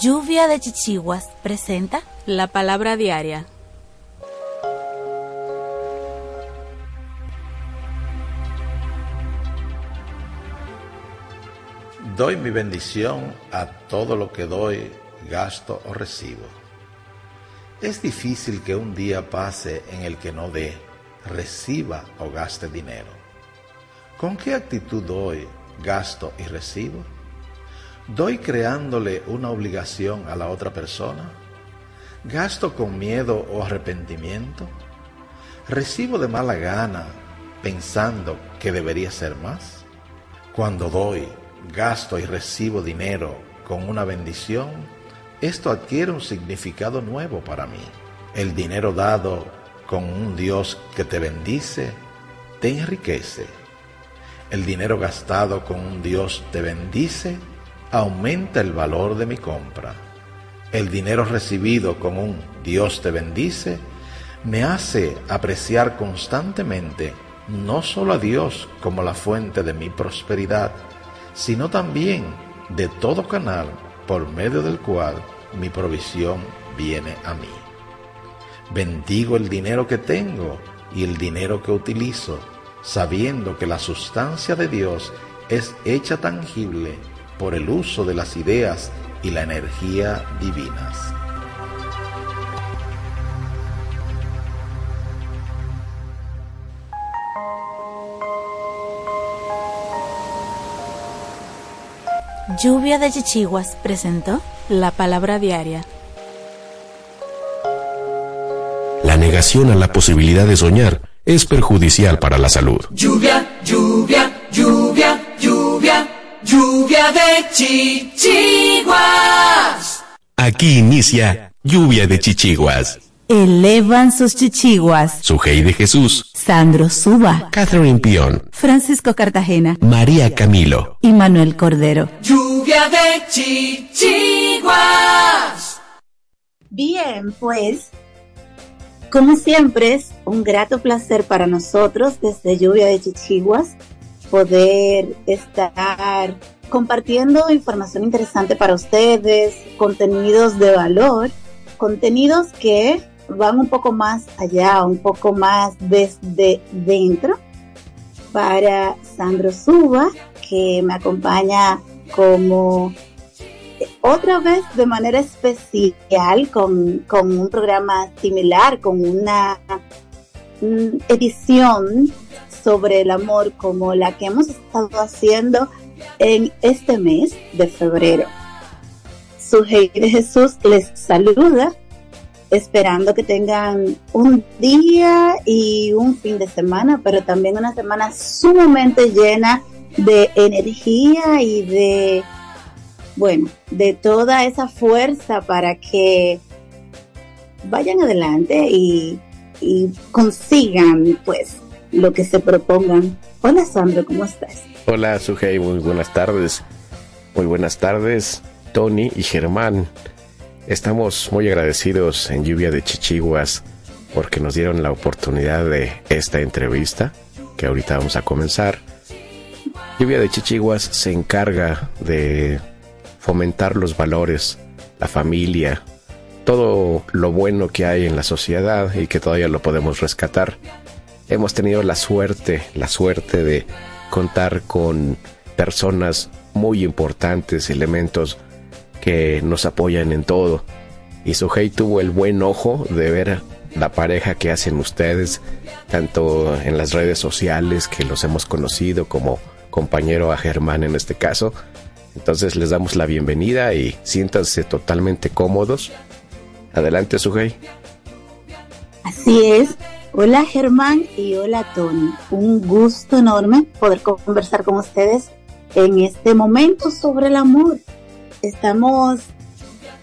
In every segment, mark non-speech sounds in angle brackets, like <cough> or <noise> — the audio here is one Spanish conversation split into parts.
Lluvia de Chichiguas presenta la palabra diaria. Doy mi bendición a todo lo que doy, gasto o recibo. Es difícil que un día pase en el que no dé, reciba o gaste dinero. ¿Con qué actitud doy, gasto y recibo? ¿Doy creándole una obligación a la otra persona? ¿Gasto con miedo o arrepentimiento? ¿Recibo de mala gana pensando que debería ser más? Cuando doy, gasto y recibo dinero con una bendición, esto adquiere un significado nuevo para mí. El dinero dado con un Dios que te bendice, te enriquece. El dinero gastado con un Dios te bendice, aumenta el valor de mi compra. El dinero recibido con un Dios te bendice me hace apreciar constantemente no solo a Dios como la fuente de mi prosperidad, sino también de todo canal por medio del cual mi provisión viene a mí. Bendigo el dinero que tengo y el dinero que utilizo, sabiendo que la sustancia de Dios es hecha tangible por el uso de las ideas y la energía divinas. Lluvia de Chichiguas presentó la palabra diaria. La negación a la posibilidad de soñar es perjudicial para la salud. Lluvia, lluvia, lluvia, lluvia, lluvia de chichiguas. Aquí inicia Lluvia de Chichiguas. Elevan sus chichiguas. Sujei de Jesús, Sandro Suba, Catherine Pion, Francisco Cartagena María Camilo. y Manuel Cordero. Lluvia de chichiguas. Bien, pues, como siempre es un grato placer para nosotros desde Lluvia de Chichiguas poder estar compartiendo información interesante para ustedes, contenidos de valor, contenidos que van un poco más allá, un poco más desde dentro. Para Sandro Suba, que me acompaña como otra vez de manera especial con, con un programa similar, con una mm, edición sobre el amor como la que hemos estado haciendo en este mes de febrero. Su de Jesús les saluda, esperando que tengan un día y un fin de semana, pero también una semana sumamente llena de energía y de bueno, de toda esa fuerza para que vayan adelante y, y consigan pues lo que se propongan. Hola Sandro, ¿cómo estás? Hola Sujei, muy buenas tardes. Muy buenas tardes, Tony y Germán. Estamos muy agradecidos en Lluvia de Chichiguas porque nos dieron la oportunidad de esta entrevista que ahorita vamos a comenzar. Lluvia de Chichiguas se encarga de fomentar los valores, la familia, todo lo bueno que hay en la sociedad y que todavía lo podemos rescatar. Hemos tenido la suerte, la suerte de contar con personas muy importantes, elementos que nos apoyan en todo. Y Suhei tuvo el buen ojo de ver la pareja que hacen ustedes, tanto en las redes sociales que los hemos conocido como compañero a Germán en este caso. Entonces les damos la bienvenida y siéntanse totalmente cómodos. Adelante, Suhei. Así es. Hola Germán y hola Tony. Un gusto enorme poder conversar con ustedes en este momento sobre el amor. Estamos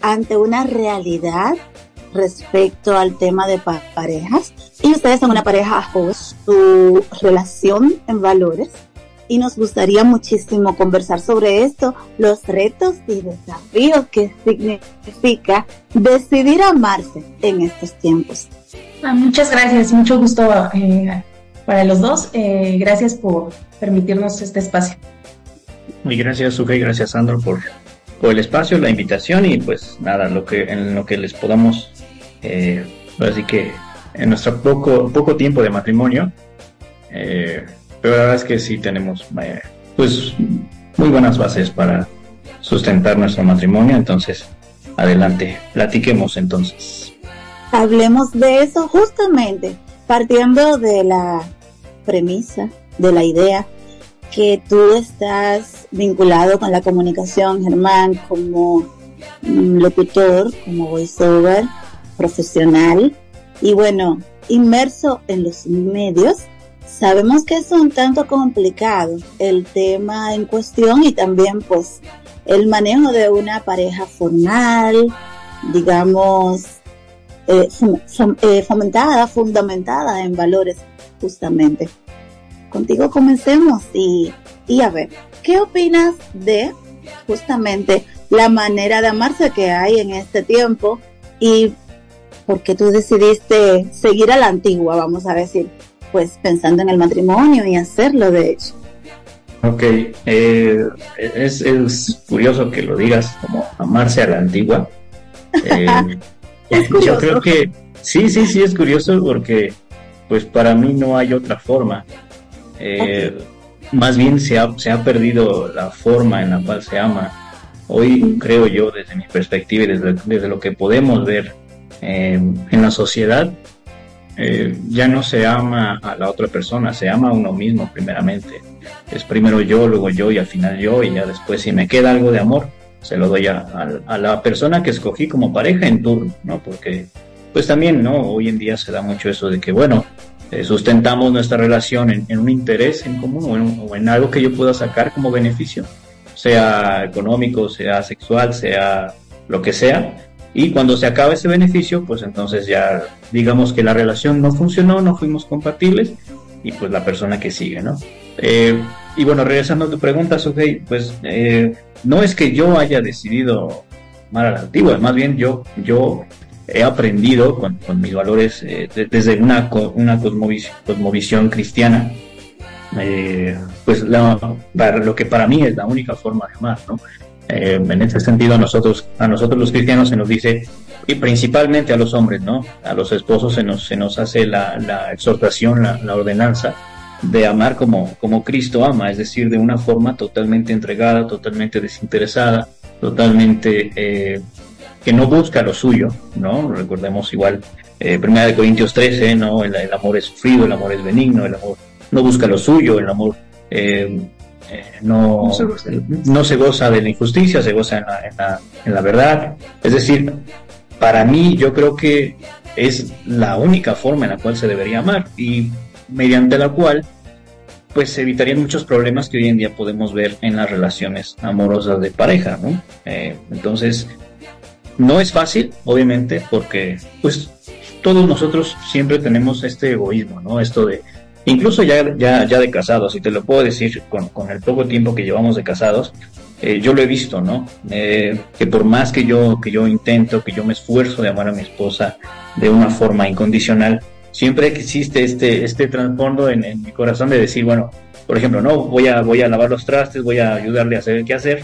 ante una realidad respecto al tema de parejas y ustedes son una pareja joven, su relación en valores y nos gustaría muchísimo conversar sobre esto, los retos y desafíos que significa decidir amarse en estos tiempos. Ah, muchas gracias, mucho gusto eh, para los dos. Eh, gracias por permitirnos este espacio. Y gracias, Suge, y gracias, Sandro, por, por el espacio, la invitación y pues nada, lo que, en lo que les podamos, eh, así que en nuestro poco, poco tiempo de matrimonio, eh, pero la verdad es que sí tenemos eh, pues muy buenas bases para sustentar nuestro matrimonio, entonces adelante, platiquemos entonces. Hablemos de eso justamente, partiendo de la premisa, de la idea que tú estás vinculado con la comunicación, Germán, como locutor, como voiceover, profesional y bueno, inmerso en los medios. Sabemos que es un tanto complicado el tema en cuestión y también pues el manejo de una pareja formal, digamos, eh, eh, fomentada, fundamentada en valores justamente contigo comencemos y, y a ver, ¿qué opinas de justamente la manera de amarse que hay en este tiempo y por qué tú decidiste seguir a la antigua, vamos a decir, pues pensando en el matrimonio y hacerlo de hecho? Ok, eh, es, es, curioso que lo digas como amarse a la antigua. <laughs> Eh, yo creo que sí, sí, sí, es curioso porque pues para mí no hay otra forma. Eh, más bien se ha, se ha perdido la forma en la cual se ama. Hoy creo yo, desde mi perspectiva y desde, desde lo que podemos ver eh, en la sociedad, eh, ya no se ama a la otra persona, se ama a uno mismo primeramente. Es primero yo, luego yo y al final yo y ya después si me queda algo de amor, se lo doy a, la persona que escogí como pareja en turno, ¿no? Porque pues también, ¿no? Hoy en día se da mucho eso de que, bueno, eh, sustentamos nuestra relación en, en, un interés en común o en, o en, algo que yo pueda sacar como beneficio, sea económico, sea sexual, sea lo que sea. Y cuando se acaba ese beneficio, pues entonces ya digamos que la relación no funcionó, no fuimos compatibles y pues la persona que sigue, ¿no? Eh, y bueno, regresando a tu pregunta, Sofía, pues eh, no es que yo haya decidido amar a la antigua, más bien yo, yo he aprendido con, con mis valores eh, de, desde una, una cosmovisión, cristiana, eh, pues la, lo que para mí es la única forma de amar, ¿no? En ese sentido, a nosotros, a nosotros los cristianos se nos dice, y principalmente a los hombres, ¿no? A los esposos se nos, se nos hace la, la exhortación, la, ordenanza de amar como, como Cristo ama, es decir, de una forma totalmente entregada, totalmente desinteresada, totalmente eh, que no busca lo suyo, ¿no? Recordemos igual, eh, Primera de Corintios 13, ¿no? El, el, amor es sufrido, el amor es benigno, el amor no busca lo suyo, el amor eh, no, no, se no, se goza de la injusticia, se goza en la, en, la, en la verdad. Es decir, para mí yo creo que es la única forma en la cual se debería amar y mediante la cual pues se evitarían muchos problemas que hoy en día podemos ver en las relaciones amorosas de pareja, ¿no? Eh, entonces, no es fácil, obviamente, porque pues todos nosotros siempre tenemos este egoísmo, ¿no? Esto de, incluso ya, ya, ya de casados, y te lo puedo decir con, con el poco tiempo que llevamos de casados, eh, yo lo he visto, ¿no? Eh, que por más que yo, que yo intento, que yo me esfuerzo de amar a mi esposa de una forma incondicional, siempre existe este, este trasfondo en, mi corazón de decir, bueno, por ejemplo, no, voy a, voy a lavar los trastes, voy a ayudarle a hacer qué hacer,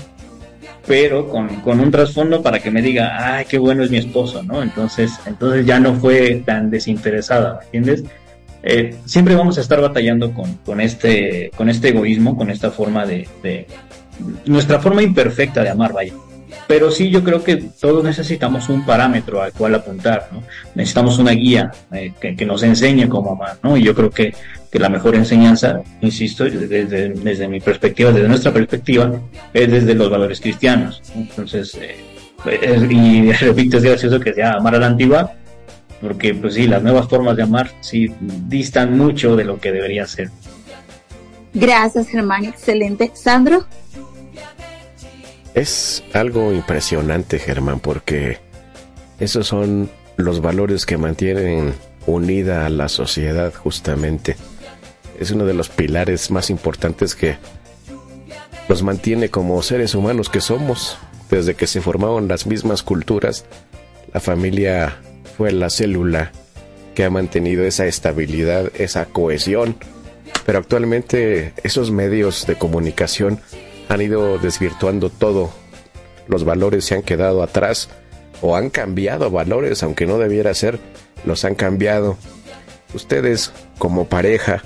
pero con, con, un trasfondo para que me diga, ay, qué bueno es mi esposo, ¿no? Entonces, entonces ya no fue tan desinteresada, ¿me entiendes? Eh, siempre vamos a estar batallando con, con, este, con este egoísmo, con esta forma de, de, nuestra forma imperfecta de amar, vaya. Pero sí, yo creo que todos necesitamos un parámetro al cual apuntar, ¿no? Necesitamos una guía eh, que, nos enseñe cómo amar, ¿no? Y yo creo que, que la mejor enseñanza, insisto, desde, desde, mi perspectiva, desde nuestra perspectiva, es desde los valores cristianos. Entonces, eh, y <laughs> repito, es gracioso que sea amar a la antigua, porque pues sí, las nuevas formas de amar sí distan mucho de lo que debería ser. Gracias, Germán. Excelente. Sandro. Es algo impresionante, Germán, porque esos son los valores que mantienen unida a la sociedad justamente. Es uno de los pilares más importantes que nos mantiene como seres humanos que somos. Desde que se formaron las mismas culturas, la familia fue la célula que ha mantenido esa estabilidad, esa cohesión. Pero actualmente esos medios de comunicación han ido desvirtuando todo. Los valores se han quedado atrás o han cambiado valores, aunque no debiera ser, los han cambiado. Ustedes, como pareja,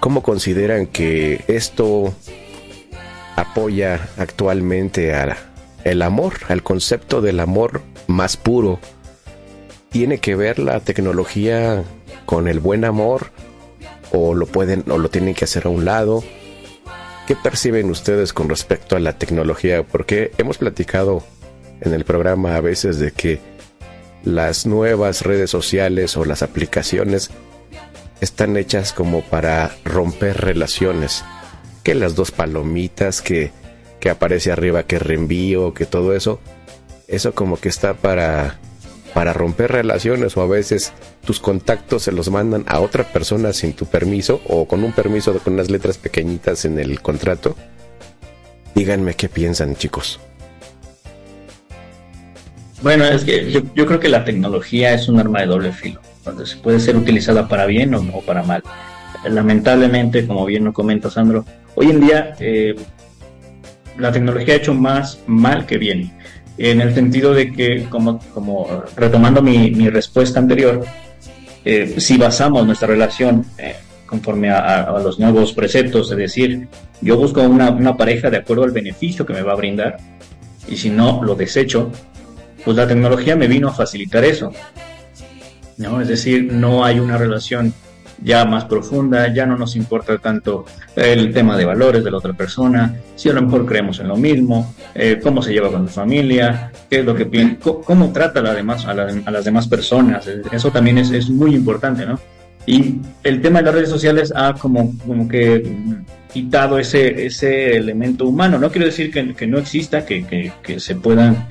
¿cómo consideran que esto apoya actualmente al amor, al concepto del amor más puro? ¿Tiene que ver la tecnología con el buen amor? ¿O lo pueden o lo tienen que hacer a un lado? ¿Qué perciben ustedes con respecto a la tecnología? Porque hemos platicado en el programa a veces de que las nuevas redes sociales o las aplicaciones están hechas como para romper relaciones. Que las dos palomitas, que, que aparece arriba, que reenvío, que todo eso. Eso como que está para, para romper relaciones o a veces tus contactos se los mandan a otra persona sin tu permiso o con un permiso con unas letras pequeñitas en el contrato. Díganme qué piensan chicos. Bueno, es que yo, creo que la tecnología es un arma de doble filo, donde se puede ser utilizada para bien o, para mal. Lamentablemente, como bien lo comenta Sandro, hoy en día eh, la tecnología ha hecho más mal que bien, en el sentido de que, como, como retomando mi, mi respuesta anterior, eh, si basamos nuestra relación eh, conforme a, los nuevos preceptos, es decir, yo busco una, una pareja de acuerdo al beneficio que me va a brindar, y si no, lo desecho, pues la tecnología me vino a facilitar eso. ¿no? Es decir, no hay una relación ya más profunda, ya no nos importa tanto el tema de valores de la otra persona, si a lo mejor creemos en lo mismo, eh, cómo se lleva con la familia, qué es lo que piensa, cómo, trata a, a, las demás personas, eso también es, es, muy importante, ¿no? Y el tema de las redes sociales ha como, como que quitado ese, ese elemento humano, no quiero decir que, que no exista, que, que, que se puedan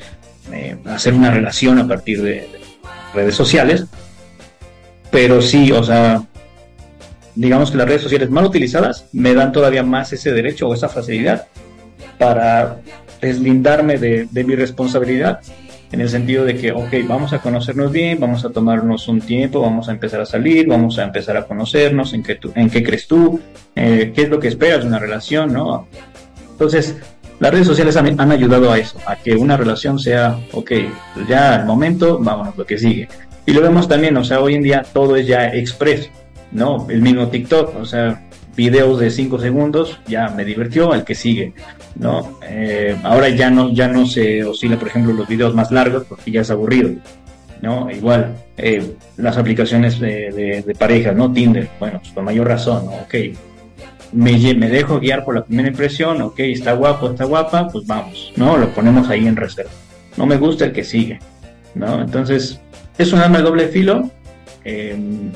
eh, hacer una relación a partir de, redes sociales, pero sí, o sea, digamos que las redes sociales mal utilizadas me dan todavía más ese derecho o esa facilidad para deslindarme de, mi responsabilidad en el sentido de que, ok, vamos a conocernos bien, vamos a tomarnos un tiempo, vamos a empezar a salir, vamos a empezar a conocernos, en qué, en qué crees tú, eh, qué es lo que esperas de una relación, ¿no? Entonces, las redes sociales han, ayudado a eso, a que una relación sea, ok, ya al momento, vámonos, lo que sigue. Y lo vemos también, o sea, hoy en día todo es ya express, ¿no? El mismo TikTok, o sea, videos de 5 segundos, ya me divirtió, al que sigue, ¿no? Eh, ahora ya no, ya no se oscila, por ejemplo, los videos más largos porque ya es aburrido, ¿no? Igual, eh, las aplicaciones de, de, parejas, ¿no? Tinder, bueno, pues con mayor razón, ¿no? Ok, me, me dejo guiar por la primera impresión, ok, está guapo, está guapa, pues vamos, ¿no? Lo ponemos ahí en reserva. No me gusta el que sigue, ¿no? Entonces, es un arma de doble filo, em,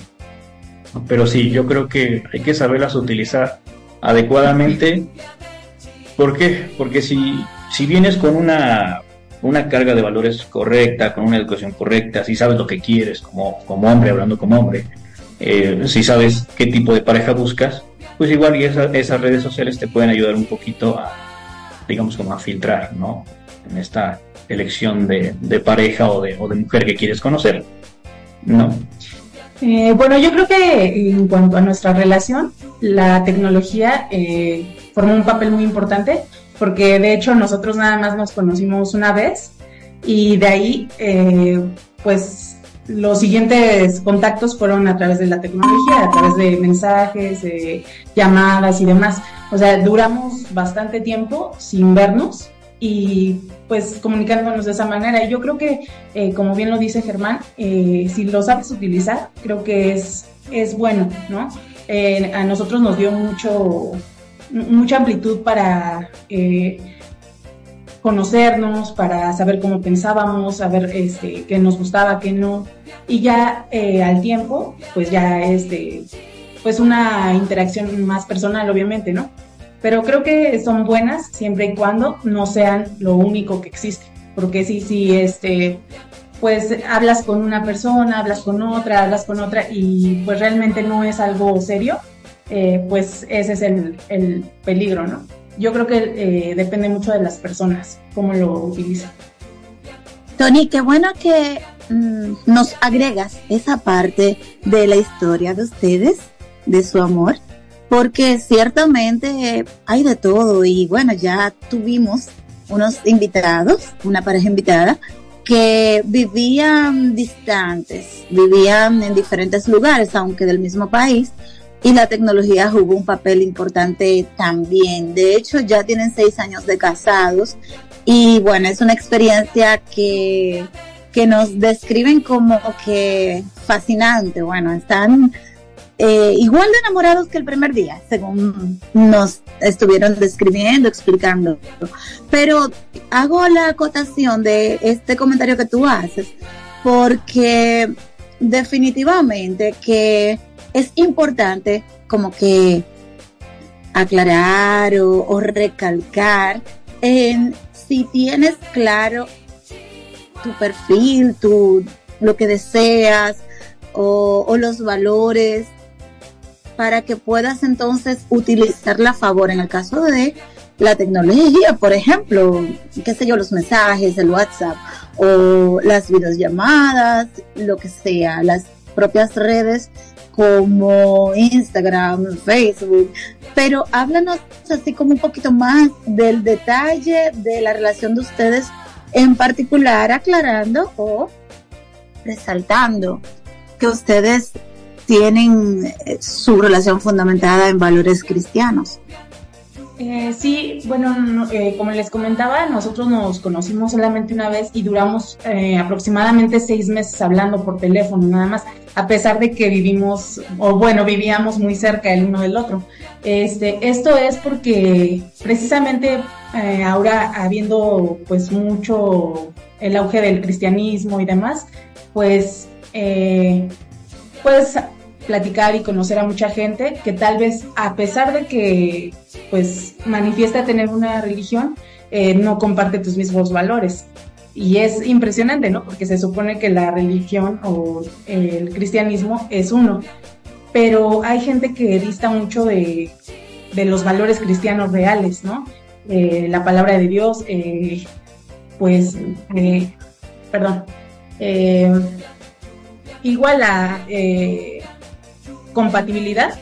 pero sí, yo creo que hay que saberlas utilizar adecuadamente. ¿Por qué? Porque si, si vienes con una, una carga de valores correcta, con una educación correcta, si sabes lo que quieres como, como hombre, hablando como hombre, eh, si sabes qué tipo de pareja buscas, pues igual y esas redes sociales te pueden ayudar un poquito a, digamos, como a filtrar, ¿no? En esta elección de, pareja o de, o de, mujer que quieres conocer, ¿no? Eh, bueno, yo creo que en cuanto a nuestra relación, la tecnología eh, forma un papel muy importante, porque de hecho nosotros nada más nos conocimos una vez y de ahí, eh, pues los siguientes contactos fueron a través de la tecnología, a través de mensajes, llamadas y demás. O sea, duramos bastante tiempo sin vernos y pues comunicándonos de esa manera. Y yo creo que, eh, como bien lo dice Germán, eh, si lo sabes utilizar, creo que es, es bueno, ¿no? Eh, a nosotros nos dio mucho, mucha amplitud para conocernos, para saber cómo pensábamos, saber este, qué nos gustaba, qué no. Y ya al tiempo, pues ya es de, pues una interacción más personal, obviamente, ¿no? Pero creo que son buenas siempre y cuando no sean lo único que existe. Porque sí, sí, este, pues hablas con una persona, hablas con otra, hablas con otra y pues realmente no es algo serio, eh, pues ese es el, el peligro, ¿no? yo creo que eh, depende mucho de las personas, cómo lo utilizan. Tony, qué bueno que mm, nos agregas esa parte de la historia de ustedes, de su amor, porque ciertamente hay de todo y bueno, ya tuvimos unos invitados, una pareja invitada, que vivían distantes, vivían en diferentes lugares, aunque del mismo país, y la tecnología jugó un papel importante también. De hecho, ya tienen seis años de casados y bueno, es una experiencia que, que nos describen como que fascinante. Bueno, están eh, igual de enamorados que el primer día, según nos estuvieron describiendo, explicando. Pero hago la acotación de este comentario que tú haces, porque definitivamente que es importante como que aclarar o, recalcar en si tienes claro tu perfil, tu, lo que deseas o, o, los valores para que puedas entonces utilizarla a favor en el caso de la tecnología, por ejemplo, qué sé yo, los mensajes, el WhatsApp o las videollamadas, lo que sea, las propias redes como Instagram, Facebook, pero háblanos así como un poquito más del detalle de la relación de ustedes en particular, aclarando o resaltando que ustedes tienen eh, su relación fundamentada en valores cristianos. Eh, sí, bueno, eh, como les comentaba, nosotros nos conocimos solamente una vez y duramos aproximadamente seis meses hablando por teléfono, nada más, a pesar de que vivimos, o bueno, vivíamos muy cerca el uno del otro. Este, esto es porque precisamente ahora habiendo pues mucho el auge del cristianismo y demás, pues, pues platicar y conocer a mucha gente que tal vez a pesar de que pues manifiesta tener una religión, eh, no comparte tus mismos valores. Y es impresionante, ¿no? Porque se supone que la religión o el cristianismo es uno. Pero hay gente que dista mucho de, de los valores cristianos reales, ¿no? Eh, la palabra de Dios, eh, pues, perdón, igual a compatibilidad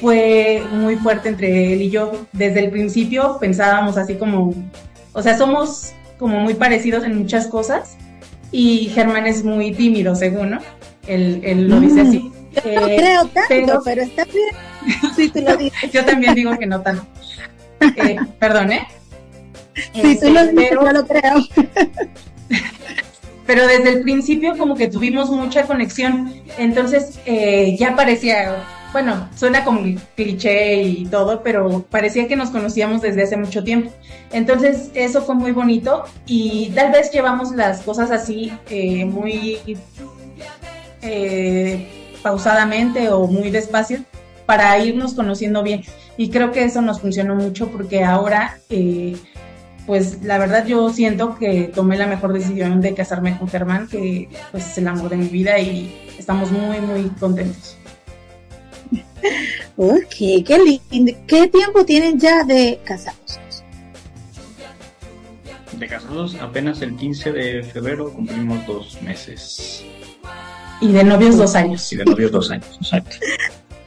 fue muy fuerte entre él y yo. Desde el principio pensábamos así como, o sea, somos como muy parecidos en muchas cosas y Germán es muy tímido, según, ¿no? Él, lo dice así. Yo no eh, creo tanto, pero, está bien. Sí, tú lo dices. <laughs> yo también digo que no tanto. Eh, perdón, ¿eh? Sí, tú lo este, dices, yo lo creo. <laughs> pero desde el principio como que tuvimos mucha conexión, entonces eh, ya parecía, bueno, suena como cliché y todo, pero parecía que nos conocíamos desde hace mucho tiempo. Entonces eso fue muy bonito y tal vez llevamos las cosas así eh, muy eh, pausadamente o muy despacio para irnos conociendo bien. Y creo que eso nos funcionó mucho porque ahora pues la verdad yo siento que tomé la mejor decisión de casarme con Germán, que pues es el amor de mi vida y estamos muy, muy contentos. <laughs> Ok, qué lindo. ¿Qué tiempo tienen ya de casados? De casados apenas el 15 de febrero cumplimos dos meses. Y de novios dos años. Y de novios dos años, exacto.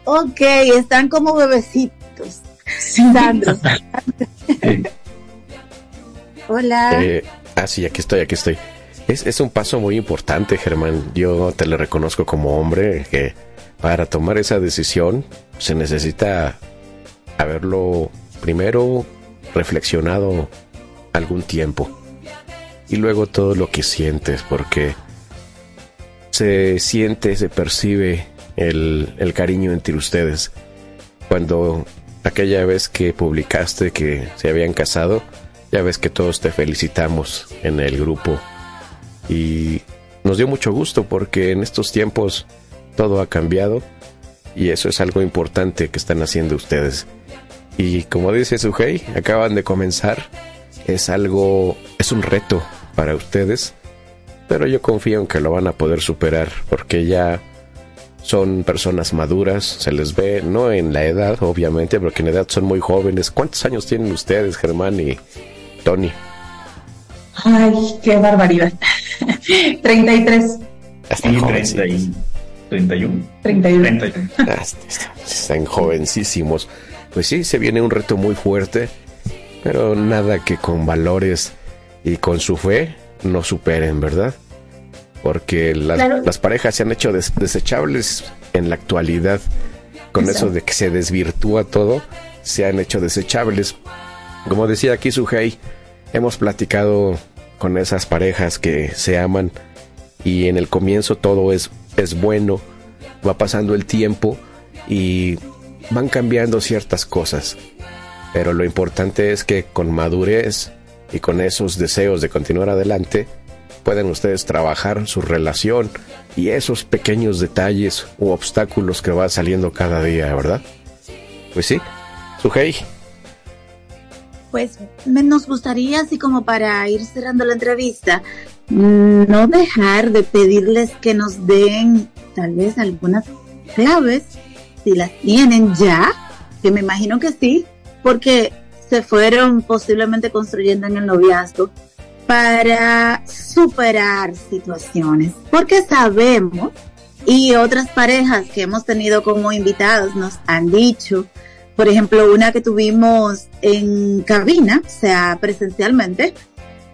Ok, están como bebecitos. Sí, <laughs> Hola. Eh, ah, sí, aquí estoy, aquí estoy. Es, es un paso muy importante, Germán. Yo te lo reconozco como hombre que para tomar esa decisión se necesita haberlo primero reflexionado algún tiempo y luego todo lo que sientes porque se siente, se percibe el, el cariño entre ustedes. Cuando aquella vez que publicaste que se habían casado, Ya ves que todos te felicitamos en el grupo y nos dio mucho gusto porque en estos tiempos todo ha cambiado y eso es algo importante que están haciendo ustedes. Y como dice Sujei, acaban de comenzar, es algo, es un reto para ustedes, pero yo confío en que lo van a poder superar porque ya son personas maduras, se les ve, no en la edad, obviamente, porque en edad son muy jóvenes. ¿Cuántos años tienen ustedes, Germán y Tony? Ay, qué barbaridad. 33. Están, 31. 31. 31. Están jovencísimos. Pues sí, se viene un reto muy fuerte, pero nada que con valores y con su fe no superen, ¿verdad? porque las, parejas se han hecho desechables en la actualidad. Con eso de que se desvirtúa todo, se han hecho desechables. Como decía aquí Suhei, hemos platicado con esas parejas que se aman y en el comienzo todo es, es bueno, va pasando el tiempo y van cambiando ciertas cosas. Pero lo importante es que con madurez y con esos deseos de continuar adelante, pueden ustedes trabajar su relación y esos pequeños detalles u obstáculos que van saliendo cada día, ¿verdad? Pues sí, Sujei. Pues nos gustaría, así como para ir cerrando la entrevista, no dejar de pedirles que nos den tal vez algunas claves, si las tienen ya, que me imagino que sí, porque se fueron posiblemente construyendo en el noviazgo para superar situaciones, porque sabemos y otras parejas que hemos tenido como invitados nos han dicho, por ejemplo, una que tuvimos en cabina, o sea, presencialmente,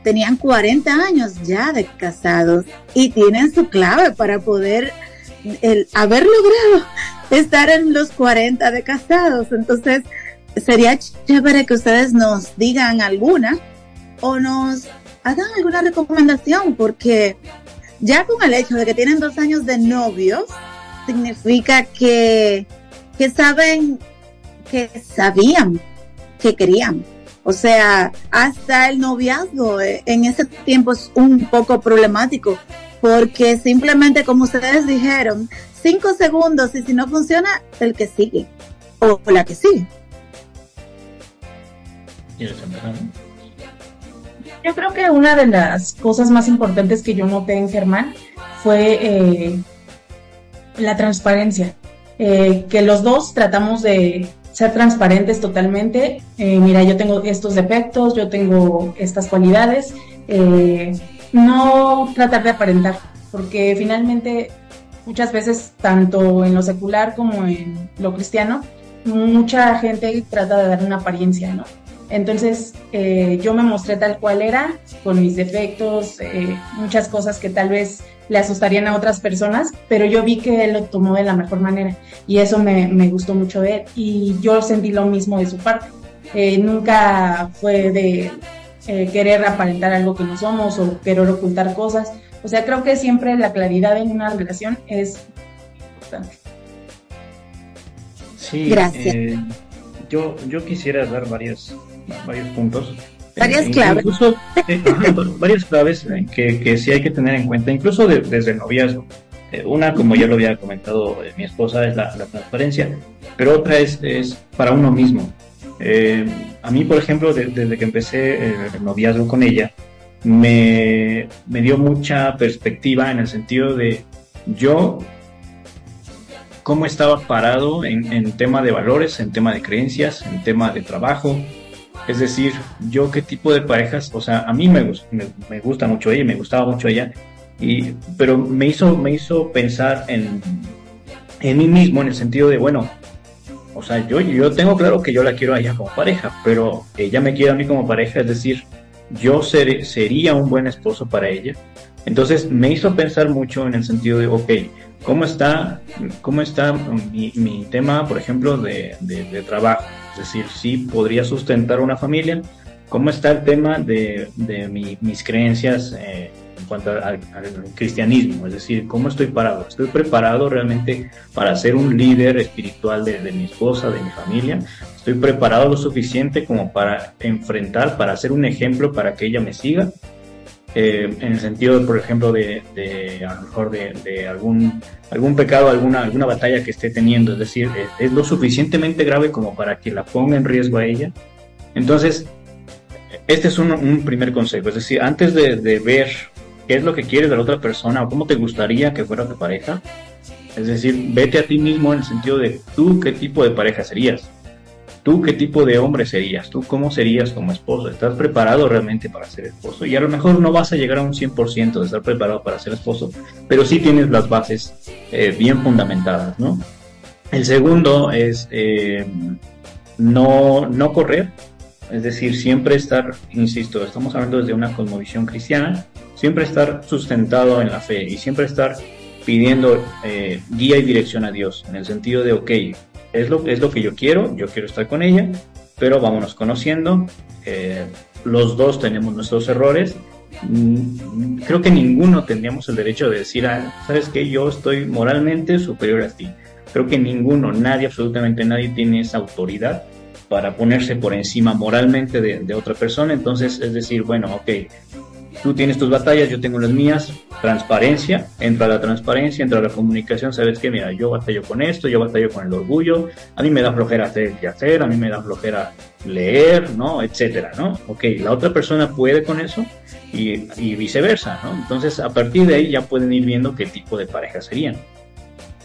tenían 40 años ya de casados y tienen su clave para poder el haber logrado <laughs> estar en los 40 de casados. Entonces, sería chévere que ustedes nos digan alguna o nos hagan alguna recomendación, porque ya con el hecho de que tienen dos años de novios, significa que, que saben, que sabían que querían. O sea, hasta el noviazgo eh, en ese tiempo es un poco problemático, porque simplemente como ustedes dijeron, cinco segundos y si no funciona, el que sigue o la que sigue. Yo creo que una de las cosas más importantes que yo noté en Germán fue eh, la transparencia. Eh, que los dos tratamos de ser transparentes totalmente. Eh, mira, yo tengo estos defectos, yo tengo estas cualidades. no tratar de aparentar, porque finalmente muchas veces, tanto en lo secular como en lo cristiano, mucha gente trata de dar una apariencia, ¿no? Entonces eh, yo me mostré tal cual era, con mis defectos, eh, muchas cosas que tal vez le asustarían a otras personas, pero yo vi que él lo tomó de la mejor manera y eso me, gustó mucho de él y yo sentí lo mismo de su parte. Eh, nunca fue de querer aparentar algo que no somos o querer ocultar cosas. O sea, creo que siempre la claridad en una relación es importante. Sí, Gracias. yo, yo quisiera dar varias varios puntos. Varias claves. varias claves que, que, sí hay que tener en cuenta, incluso desde el noviazgo. Eh, una, como ya lo había comentado eh, mi esposa, es la, transparencia, pero otra es, es para uno mismo. Eh, a mí, por ejemplo, desde que empecé el noviazgo con ella, me, me dio mucha perspectiva en el sentido de yo cómo estaba parado en, en, tema de valores, en tema de creencias, en tema de trabajo, es decir, yo qué tipo de parejas, o sea, a mí me, gusta mucho ella, me gustaba mucho ella, y, pero me hizo, me hizo pensar en, en mí mismo en el sentido de, bueno, o sea, yo, yo tengo claro que yo la quiero a ella como pareja, pero ella me quiere a mí como pareja, es decir, yo sería un buen esposo para ella. Entonces me hizo pensar mucho en el sentido de, ok, ¿cómo está, cómo está mi, mi tema, por ejemplo, de, de trabajo? Es decir, si podría sustentar una familia. ¿Cómo está el tema de, mis creencias eh, en cuanto al, cristianismo? Es decir, ¿cómo estoy parado? ¿Estoy preparado realmente para ser un líder espiritual de, mi esposa, de mi familia? estoy preparado lo suficiente como para enfrentar, para hacer un ejemplo para que ella me siga. Eh, en el sentido, por ejemplo, de, a lo mejor de, algún, algún pecado, alguna, alguna batalla que esté teniendo, es decir, es, lo suficientemente grave como para que la ponga en riesgo a ella. Entonces, este es un, un primer consejo, es decir, antes de, de, ver qué es lo que quieres de la otra persona o cómo te gustaría que fuera tu pareja, es decir, vete a ti mismo en el sentido de tú qué tipo de pareja serías. ¿Tú qué tipo de hombre serías? ¿Tú cómo serías como esposo? ¿Estás preparado realmente para ser esposo? Y a lo mejor no vas a llegar a un 100% de estar preparado para ser esposo, pero sí tienes las bases eh, bien fundamentadas, ¿no? El segundo es eh, no, no correr, es decir, siempre estar, insisto, estamos hablando desde una cosmovisión cristiana, siempre estar sustentado en la fe y siempre estar pidiendo eh, guía y dirección a Dios, en el sentido de, ok, es lo, es lo que yo quiero, yo quiero estar con ella, pero vámonos conociendo, eh, los dos tenemos nuestros errores, mm, creo que ninguno tendríamos el derecho de decir, ah, sabes que yo estoy moralmente superior a ti. Creo que ninguno, nadie, absolutamente nadie tiene esa autoridad para ponerse por encima moralmente de, de, otra persona. Entonces, es decir, bueno, ok, Tú tienes tus batallas, yo tengo las mías. Transparencia, entra la transparencia, entra la comunicación. Sabes que, mira, yo batallo con esto, yo batallo con el orgullo. A mí me da flojera hacer y hacer, a mí me da flojera leer, ¿no? Etcétera, ¿no? Ok, la otra persona puede con eso y, y viceversa, ¿no? Entonces, a partir de ahí ya pueden ir viendo qué tipo de pareja serían.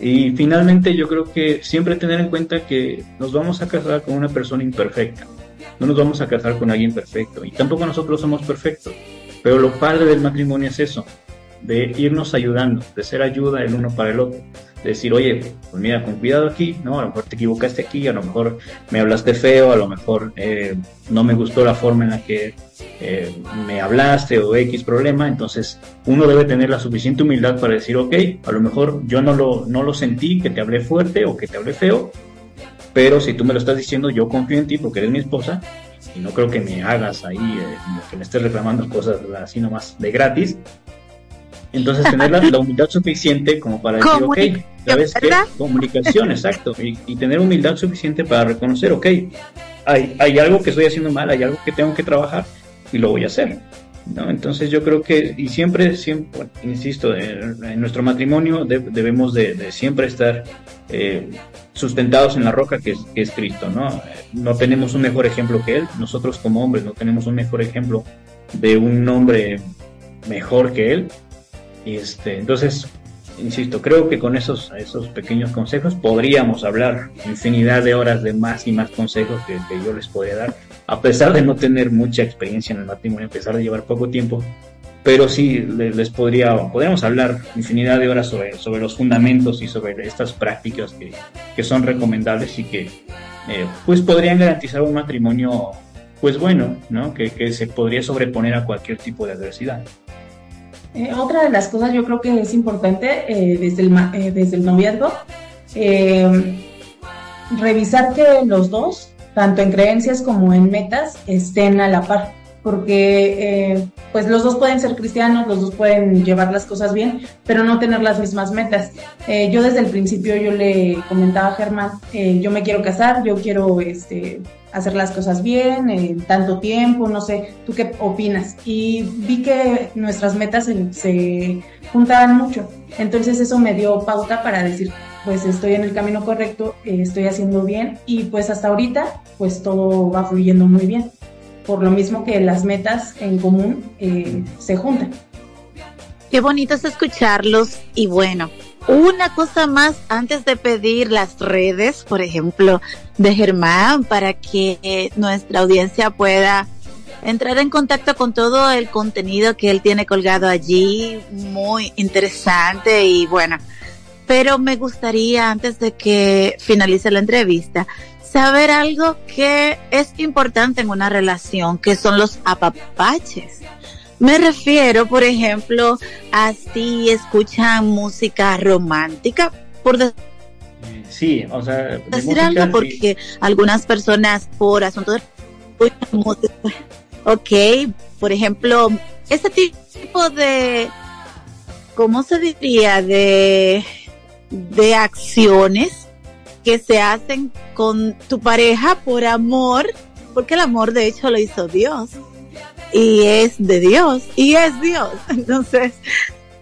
Y finalmente yo creo que siempre tener en cuenta que nos vamos a casar con una persona imperfecta. No nos vamos a casar con alguien perfecto. Y tampoco nosotros somos perfectos. Pero lo padre del matrimonio es eso, de irnos ayudando, de ser ayuda el uno para el otro. De decir, oye, pues mira, con cuidado aquí, ¿no? A lo mejor te equivocaste aquí, a lo mejor me hablaste feo, a lo mejor eh, no me gustó la forma en la que eh, me hablaste o X problema. Entonces, uno debe tener la suficiente humildad para decir, ok, a lo mejor yo no lo, no lo sentí, que te hablé fuerte o que te hablé feo, pero si tú me lo estás diciendo, yo confío en ti porque eres mi esposa y no creo que me hagas ahí, eh, que me estés reclamando cosas así nomás de gratis. Entonces, tener la, humildad suficiente como para decir, ok, ¿sabes qué? Comunicación, exacto. Y, tener humildad suficiente para reconocer, ok, hay, hay algo que estoy haciendo mal, hay algo que tengo que trabajar y lo voy a hacer. ¿No? Entonces yo creo que, y siempre, siempre insisto, en, nuestro matrimonio debemos de, siempre estar eh, sustentados en la roca que es, Cristo, ¿no? No tenemos un mejor ejemplo que Él, nosotros como hombres no tenemos un mejor ejemplo de un hombre mejor que Él. Este, entonces, insisto, creo que con esos, esos pequeños consejos podríamos hablar infinidad de horas de más y más consejos que, que yo les podría dar, a pesar de no tener mucha experiencia en el matrimonio, a pesar de llevar poco tiempo, pero sí les, podría, podríamos hablar infinidad de horas sobre, sobre los fundamentos y sobre estas prácticas que, que son recomendables y que eh, pues podrían garantizar un matrimonio pues bueno, ¿no? Que, que se podría sobreponer a cualquier tipo de adversidad. Eh, otra de las cosas yo creo que es importante eh, desde, el, desde el noviazgo, revisar que los dos, tanto en creencias como en metas, estén a la par porque eh, pues los dos pueden ser cristianos, los dos pueden llevar las cosas bien, pero no tener las mismas metas. Eh, yo desde el principio yo le comentaba a Germán, eh, yo me quiero casar, yo quiero este, hacer las cosas bien, en tanto tiempo, no sé, ¿tú qué opinas? Y vi que nuestras metas se, juntaban mucho, entonces eso me dio pauta para decir, pues estoy en el camino correcto, estoy haciendo bien y pues hasta ahorita pues todo va fluyendo muy bien por lo mismo que las metas en común eh, se juntan. Qué bonito es escucharlos y bueno, una cosa más antes de pedir las redes, por ejemplo, de Germán, para que eh, nuestra audiencia pueda entrar en contacto con todo el contenido que él tiene colgado allí, muy interesante y bueno, pero me gustaría antes de que finalice la entrevista, saber algo que es importante en una relación, que son los apapaches. Me refiero, por ejemplo, a si escuchan música romántica, por sí, o sea, decir algo, porque algunas personas por asuntos de ok, por ejemplo, ese tipo de, ¿cómo se diría? De, de acciones que se hacen con tu pareja por amor, porque el amor de hecho lo hizo Dios y es de Dios y es Dios. <laughs> Entonces,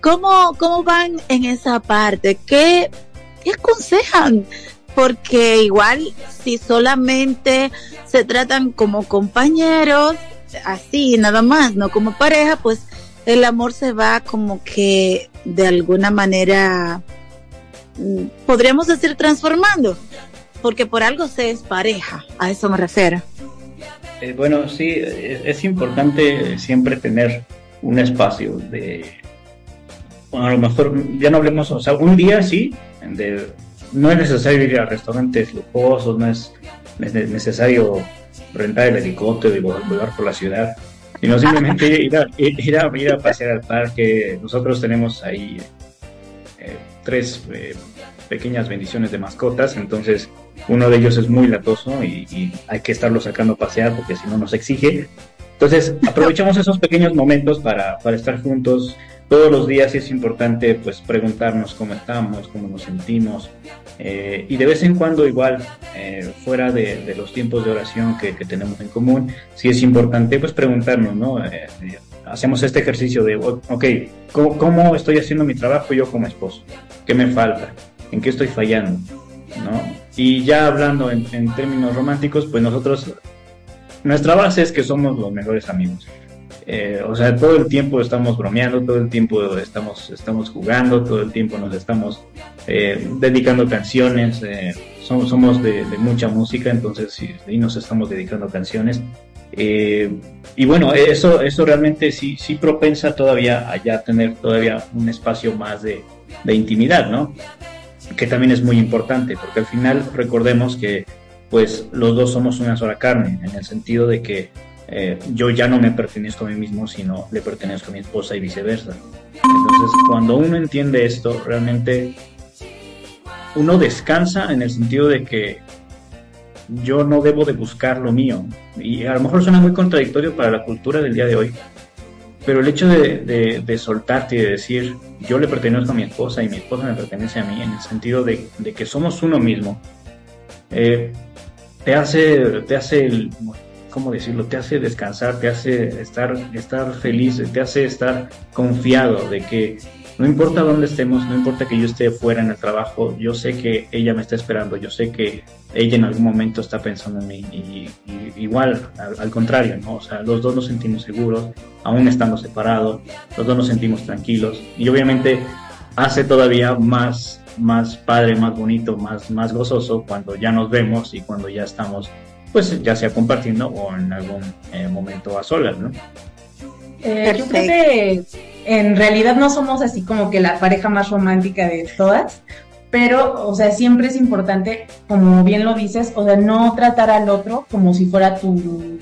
¿cómo, cómo van en esa parte? ¿Qué, qué aconsejan? Porque igual si solamente se tratan como compañeros, así nada más, no como pareja, pues el amor se va como que de alguna manera, mm, podríamos decir, transformando, porque por algo se es pareja, a eso me refiero. Eh, bueno, sí, es, importante siempre tener un espacio de, bueno, a lo mejor ya no hablemos, o sea, un día sí, de, no es necesario ir a restaurantes lujosos, no es, necesario rentar el helicóptero y volar por la ciudad, sino simplemente <laughs> ir a, ir a, ir a pasear al parque. Nosotros tenemos ahí eh, tres eh, pequeñas bendiciones de mascotas, entonces uno de ellos es muy latoso y, hay que estarlo sacando a pasear porque si no nos exige. Entonces <laughs> aprovechamos esos pequeños momentos para, para estar juntos, todos los días es importante pues preguntarnos cómo estamos, cómo nos sentimos eh, y de vez en cuando igual eh, fuera de, los tiempos de oración que, tenemos en común, sí es importante pues preguntarnos, ¿no? Eh, hacemos este ejercicio de, ok, ¿cómo, estoy haciendo mi trabajo yo como esposo? ¿Qué me falta? ¿En qué estoy fallando? ¿No? Y ya hablando en, en términos románticos, pues nosotros, nuestra base es que somos los mejores amigos. Eh, o sea, todo el tiempo estamos bromeando, todo el tiempo estamos, estamos jugando, todo el tiempo nos estamos eh, dedicando canciones, eh, somos, somos de, mucha música, entonces sí, nos estamos dedicando canciones. y bueno, eso, eso realmente sí, sí propensa todavía a ya tener todavía un espacio más de, de intimidad, ¿no? Que también es muy importante, porque al final recordemos que pues los dos somos una sola carne, en el sentido de que eh, yo ya no me pertenezco a mí mismo, sino le pertenezco a mi esposa y viceversa. Entonces, cuando uno entiende esto, realmente uno descansa en el sentido de que yo no debo de buscar lo mío. Y a lo mejor suena muy contradictorio para la cultura del día de hoy, pero el hecho de, soltarte y de decir, yo le pertenezco a mi esposa y mi esposa me pertenece a mí, en el sentido de, que somos uno mismo, eh, te hace, te hace el, ¿cómo decirlo? Te hace descansar, te hace estar, estar feliz, te hace estar confiado de que no importa dónde estemos, no importa que yo esté fuera en el trabajo, yo sé que ella me está esperando, yo sé que ella en algún momento está pensando en mí y, igual, al, contrario, ¿no? O sea, los dos nos sentimos seguros, aún estando separados, los dos nos sentimos tranquilos y obviamente hace todavía más, más padre, más bonito, más, más gozoso cuando ya nos vemos y cuando ya estamos pues ya sea compartiendo o en algún eh, momento a solas, ¿no? Eh, yo creo que en realidad no somos así como que la pareja más romántica de todas, pero, o sea, siempre es importante, como bien lo dices, o sea, no tratar al otro como si fuera tu,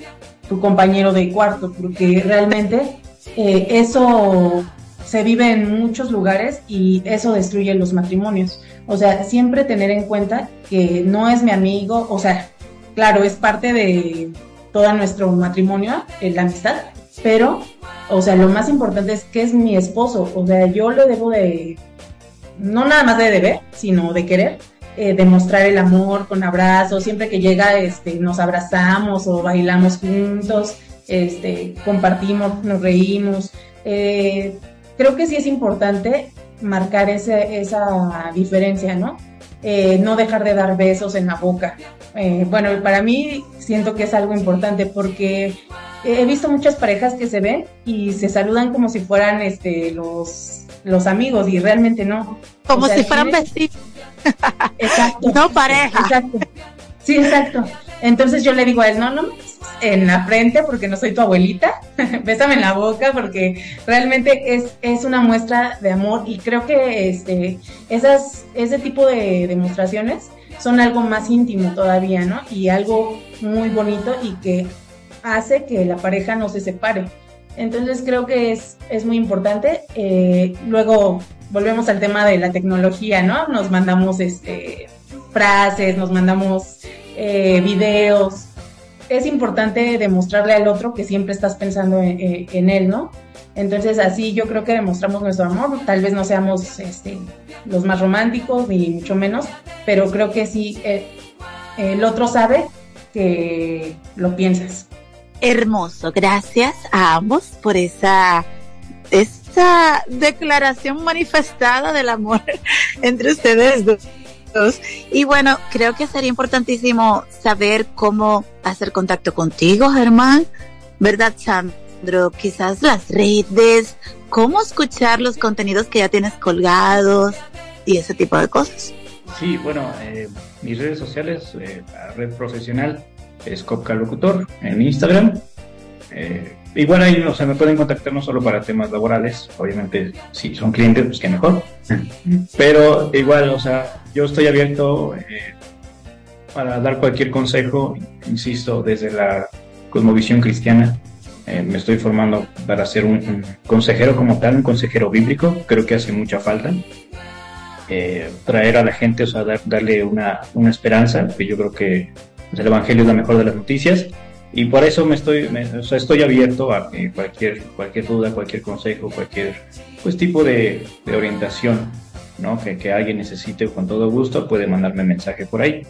tu compañero de cuarto, porque realmente eh, eso se vive en muchos lugares y eso destruye los matrimonios. O sea, siempre tener en cuenta que no es mi amigo, o sea, claro, es parte de todo nuestro matrimonio, eh, la amistad, pero, o sea, lo más importante es que es mi esposo, o sea, yo le debo de, no nada más de deber, sino de querer, eh, demostrar el amor con abrazos, siempre que llega, este, nos abrazamos o bailamos juntos, este, compartimos, nos reímos. Eh, creo que sí es importante marcar ese, esa diferencia, ¿no? no dejar de dar besos en la boca, eh, bueno, para mí siento que es algo importante porque he visto muchas parejas que se ven y se saludan como si fueran este los, los amigos y realmente no. Como si fueran vecinos. <laughs> Exacto. no pareja. Exacto. Sí, exacto. Entonces yo le digo a él, no, no en la frente porque no soy tu abuelita, <laughs> bésame en la boca porque realmente es, es una muestra de amor y creo que este, esas, ese tipo de demostraciones son algo más íntimo todavía, ¿no? Y algo muy bonito y que hace que la pareja no se separe. Entonces creo que es, es muy importante. Eh, luego volvemos al tema de la tecnología, ¿no? Nos mandamos este, frases, nos mandamos eh, videos. Es importante demostrarle al otro que siempre estás pensando en, en él, ¿no? Entonces así yo creo que demostramos nuestro amor. Tal vez no seamos este, los más románticos ni mucho menos, pero creo que sí, eh, el otro sabe que lo piensas. Hermoso, gracias a ambos por esa, declaración manifestada del amor <laughs> entre ustedes dos. Y bueno, creo que sería importantísimo saber cómo hacer contacto contigo, Germán, ¿verdad, Sandro? Quizás las redes, cómo escuchar los contenidos que ya tienes colgados y ese tipo de cosas. Sí, bueno, eh, mis redes sociales, eh, red profesional es Copca Locutor en Instagram. Eh, igual ahí, o sea, me pueden contactar no solo para temas laborales, obviamente si son clientes, pues que mejor. Pero igual, o sea, yo estoy abierto eh, para dar cualquier consejo, insisto, desde la cosmovisión cristiana. Eh, me estoy formando para ser un, consejero como tal, un consejero bíblico, creo que hace mucha falta. Traer a la gente, o sea, dar, darle una, una esperanza, que yo creo que pues, el Evangelio es la mejor de las noticias, y por eso me estoy, me, o sea, estoy abierto a eh, cualquier, cualquier duda, cualquier consejo, cualquier pues, tipo de, de orientación ¿no? que, que alguien necesite con todo gusto, puede mandarme mensaje por ahí.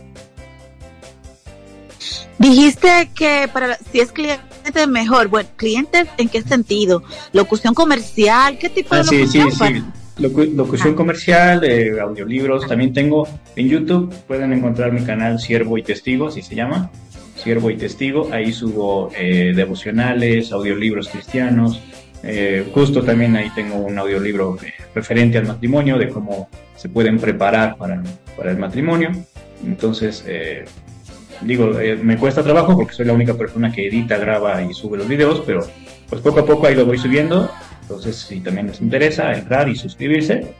Dijiste que para si es cliente mejor, bueno, clientes en qué sentido? Locución comercial, ¿qué tipo de Ah, sí, locución? sí, Bueno, sí. Locu- locución Ah. comercial, de audiolibros. También tengo en YouTube, pueden encontrar mi canal Siervo y Testigo, así se llama. Siervo y Testigo. Ahí subo eh, devocionales, audiolibros cristianos. Eh, justo también ahí tengo un audiolibro eh, referente al matrimonio, de cómo se pueden preparar para, para el matrimonio. Entonces, eh, digo, eh, me cuesta trabajo porque soy la única persona que edita, graba y sube los videos, pero pues poco a poco ahí lo voy subiendo. Entonces, si también les interesa entrar y suscribirse,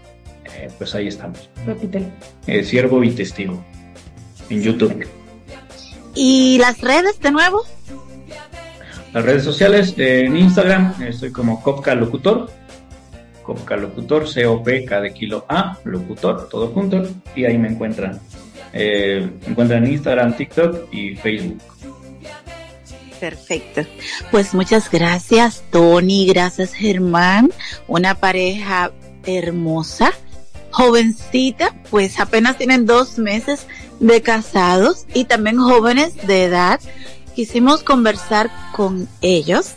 eh, pues ahí estamos. Repítelo. Eh, Siervo y Testigo en YouTube. ¿Y las redes de nuevo? Las redes sociales, eh, en Instagram estoy como Copca Locutor, Copca Locutor, C-O-P-K de kilo A, Locutor, todo junto, y ahí me encuentran. Eh, me encuentran en Instagram, TikTok y Facebook. Perfecto. Pues muchas gracias, Tony. Gracias, Germán. Una pareja hermosa, jovencita, pues apenas tienen dos meses de casados y también jóvenes de edad. Quisimos conversar con ellos,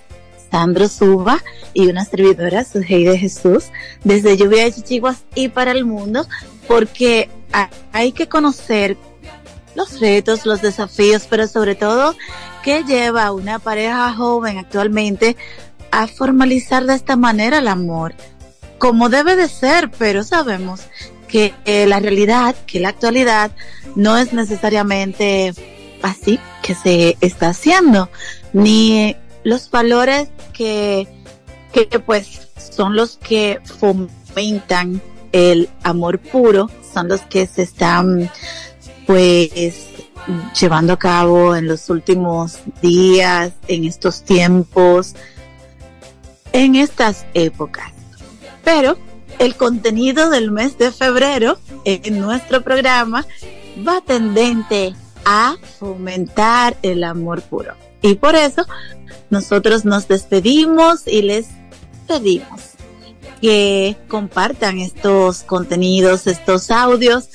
Sandro Suba y una servidora, Sujei de Jesús, desde Lluvia de Chichiguas y para el mundo, porque ha- hay que conocer los retos, los desafíos, pero sobre todo ¿Qué lleva una pareja joven actualmente a formalizar de esta manera el amor? Como debe de ser, pero sabemos que eh, la realidad, que la actualidad no es necesariamente así que se está haciendo, ni los valores que, que pues son los que fomentan el amor puro, son los que se están pues llevando a cabo en los últimos días, en estos tiempos, en estas épocas. Pero el contenido del mes de febrero en nuestro programa va tendente a fomentar el amor puro. Y por eso nosotros nos despedimos y les pedimos que compartan estos contenidos, estos audios,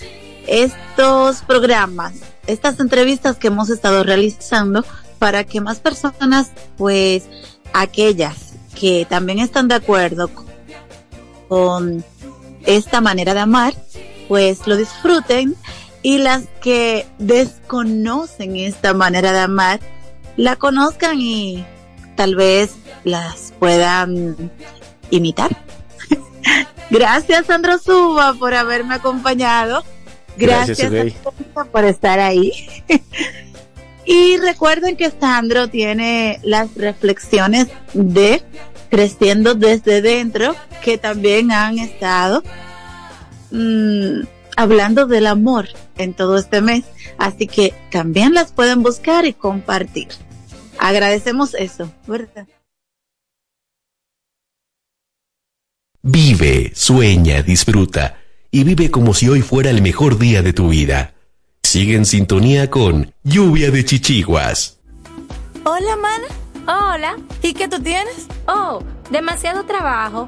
estos programas estas entrevistas que hemos estado realizando para que más personas, pues aquellas que también están de acuerdo con esta manera de amar, pues lo disfruten y las que desconocen esta manera de amar, la conozcan y tal vez las puedan imitar. <laughs> Gracias Sandro Suba por haberme acompañado. Gracias, por estar ahí. <laughs> y recuerden que Sandro tiene las reflexiones de Creciendo desde dentro, que también han estado mm, hablando del amor en todo este mes. Así que también las pueden buscar y compartir. Agradecemos eso, ¿verdad? Vive, sueña, disfruta y vive como si hoy fuera el mejor día de tu vida. Sigue en sintonía con Lluvia de Chichiguas. Hola, mana. Hola. ¿Y qué tú tienes? Oh, demasiado trabajo.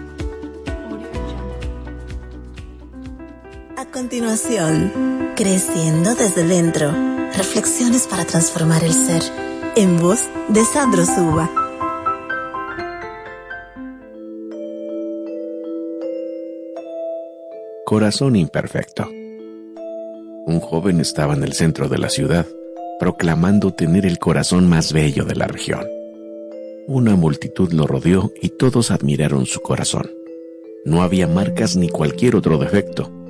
A continuación, creciendo desde dentro, reflexiones para transformar el ser, en voz de Sandro Suba. Corazón imperfecto. Un joven estaba en el centro de la ciudad, proclamando tener el corazón más bello de la región. Una multitud lo rodeó y todos admiraron su corazón. No había marcas ni cualquier otro defecto.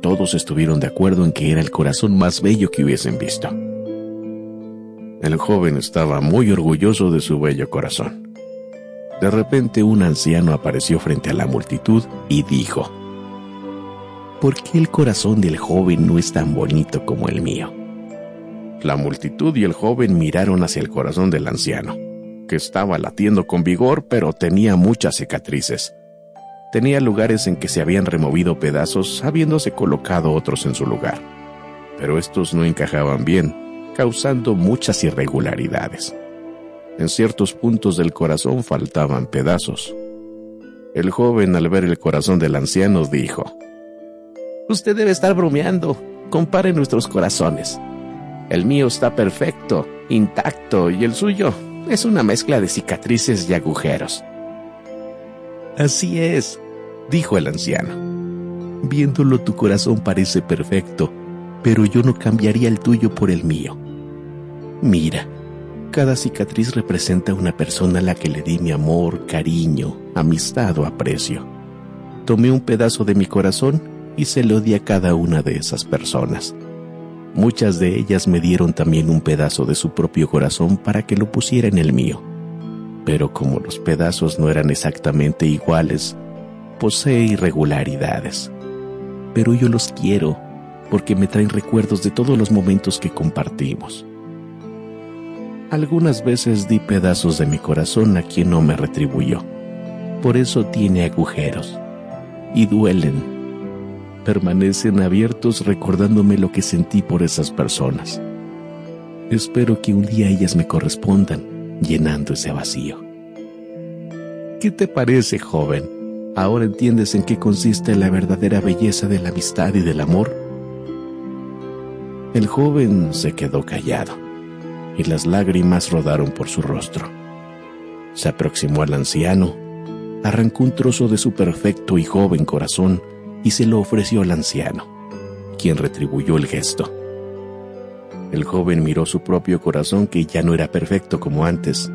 Todos estuvieron de acuerdo en que era el corazón más bello que hubiesen visto. El joven estaba muy orgulloso de su bello corazón. De repente un anciano apareció frente a la multitud y dijo, ¿Por qué el corazón del joven no es tan bonito como el mío? La multitud y el joven miraron hacia el corazón del anciano, que estaba latiendo con vigor pero tenía muchas cicatrices. Tenía lugares en que se habían removido pedazos habiéndose colocado otros en su lugar, pero estos no encajaban bien, causando muchas irregularidades. En ciertos puntos del corazón faltaban pedazos. El joven al ver el corazón del anciano dijo, Usted debe estar bromeando. Compare nuestros corazones. El mío está perfecto, intacto, y el suyo es una mezcla de cicatrices y agujeros. Así es, dijo el anciano. Viéndolo tu corazón parece perfecto, pero yo no cambiaría el tuyo por el mío. Mira, Cada cicatriz representa una persona a la que le di mi amor, cariño, amistad o aprecio. Tomé un pedazo de mi corazón y se lo di a cada una de esas personas. Muchas de ellas me dieron también un pedazo de su propio corazón para que lo pusiera en el mío. Pero como los pedazos no eran exactamente iguales, posee irregularidades. Pero yo los quiero porque me traen recuerdos de todos los momentos que compartimos. Algunas veces di pedazos de mi corazón a quien no me retribuyó. Por eso tiene agujeros. Y duelen permanecen abiertos recordándome lo que sentí por esas personas. Espero que un día ellas me correspondan, llenando ese vacío. ¿Qué te parece, joven? ¿Ahora entiendes en qué consiste la verdadera belleza de la amistad y del amor? El joven se quedó callado y las lágrimas rodaron por su rostro. Se aproximó al anciano, arrancó un trozo de su perfecto y joven corazón y se lo ofreció al anciano, quien retribuyó el gesto. El joven miró su propio corazón que ya no era perfecto como antes,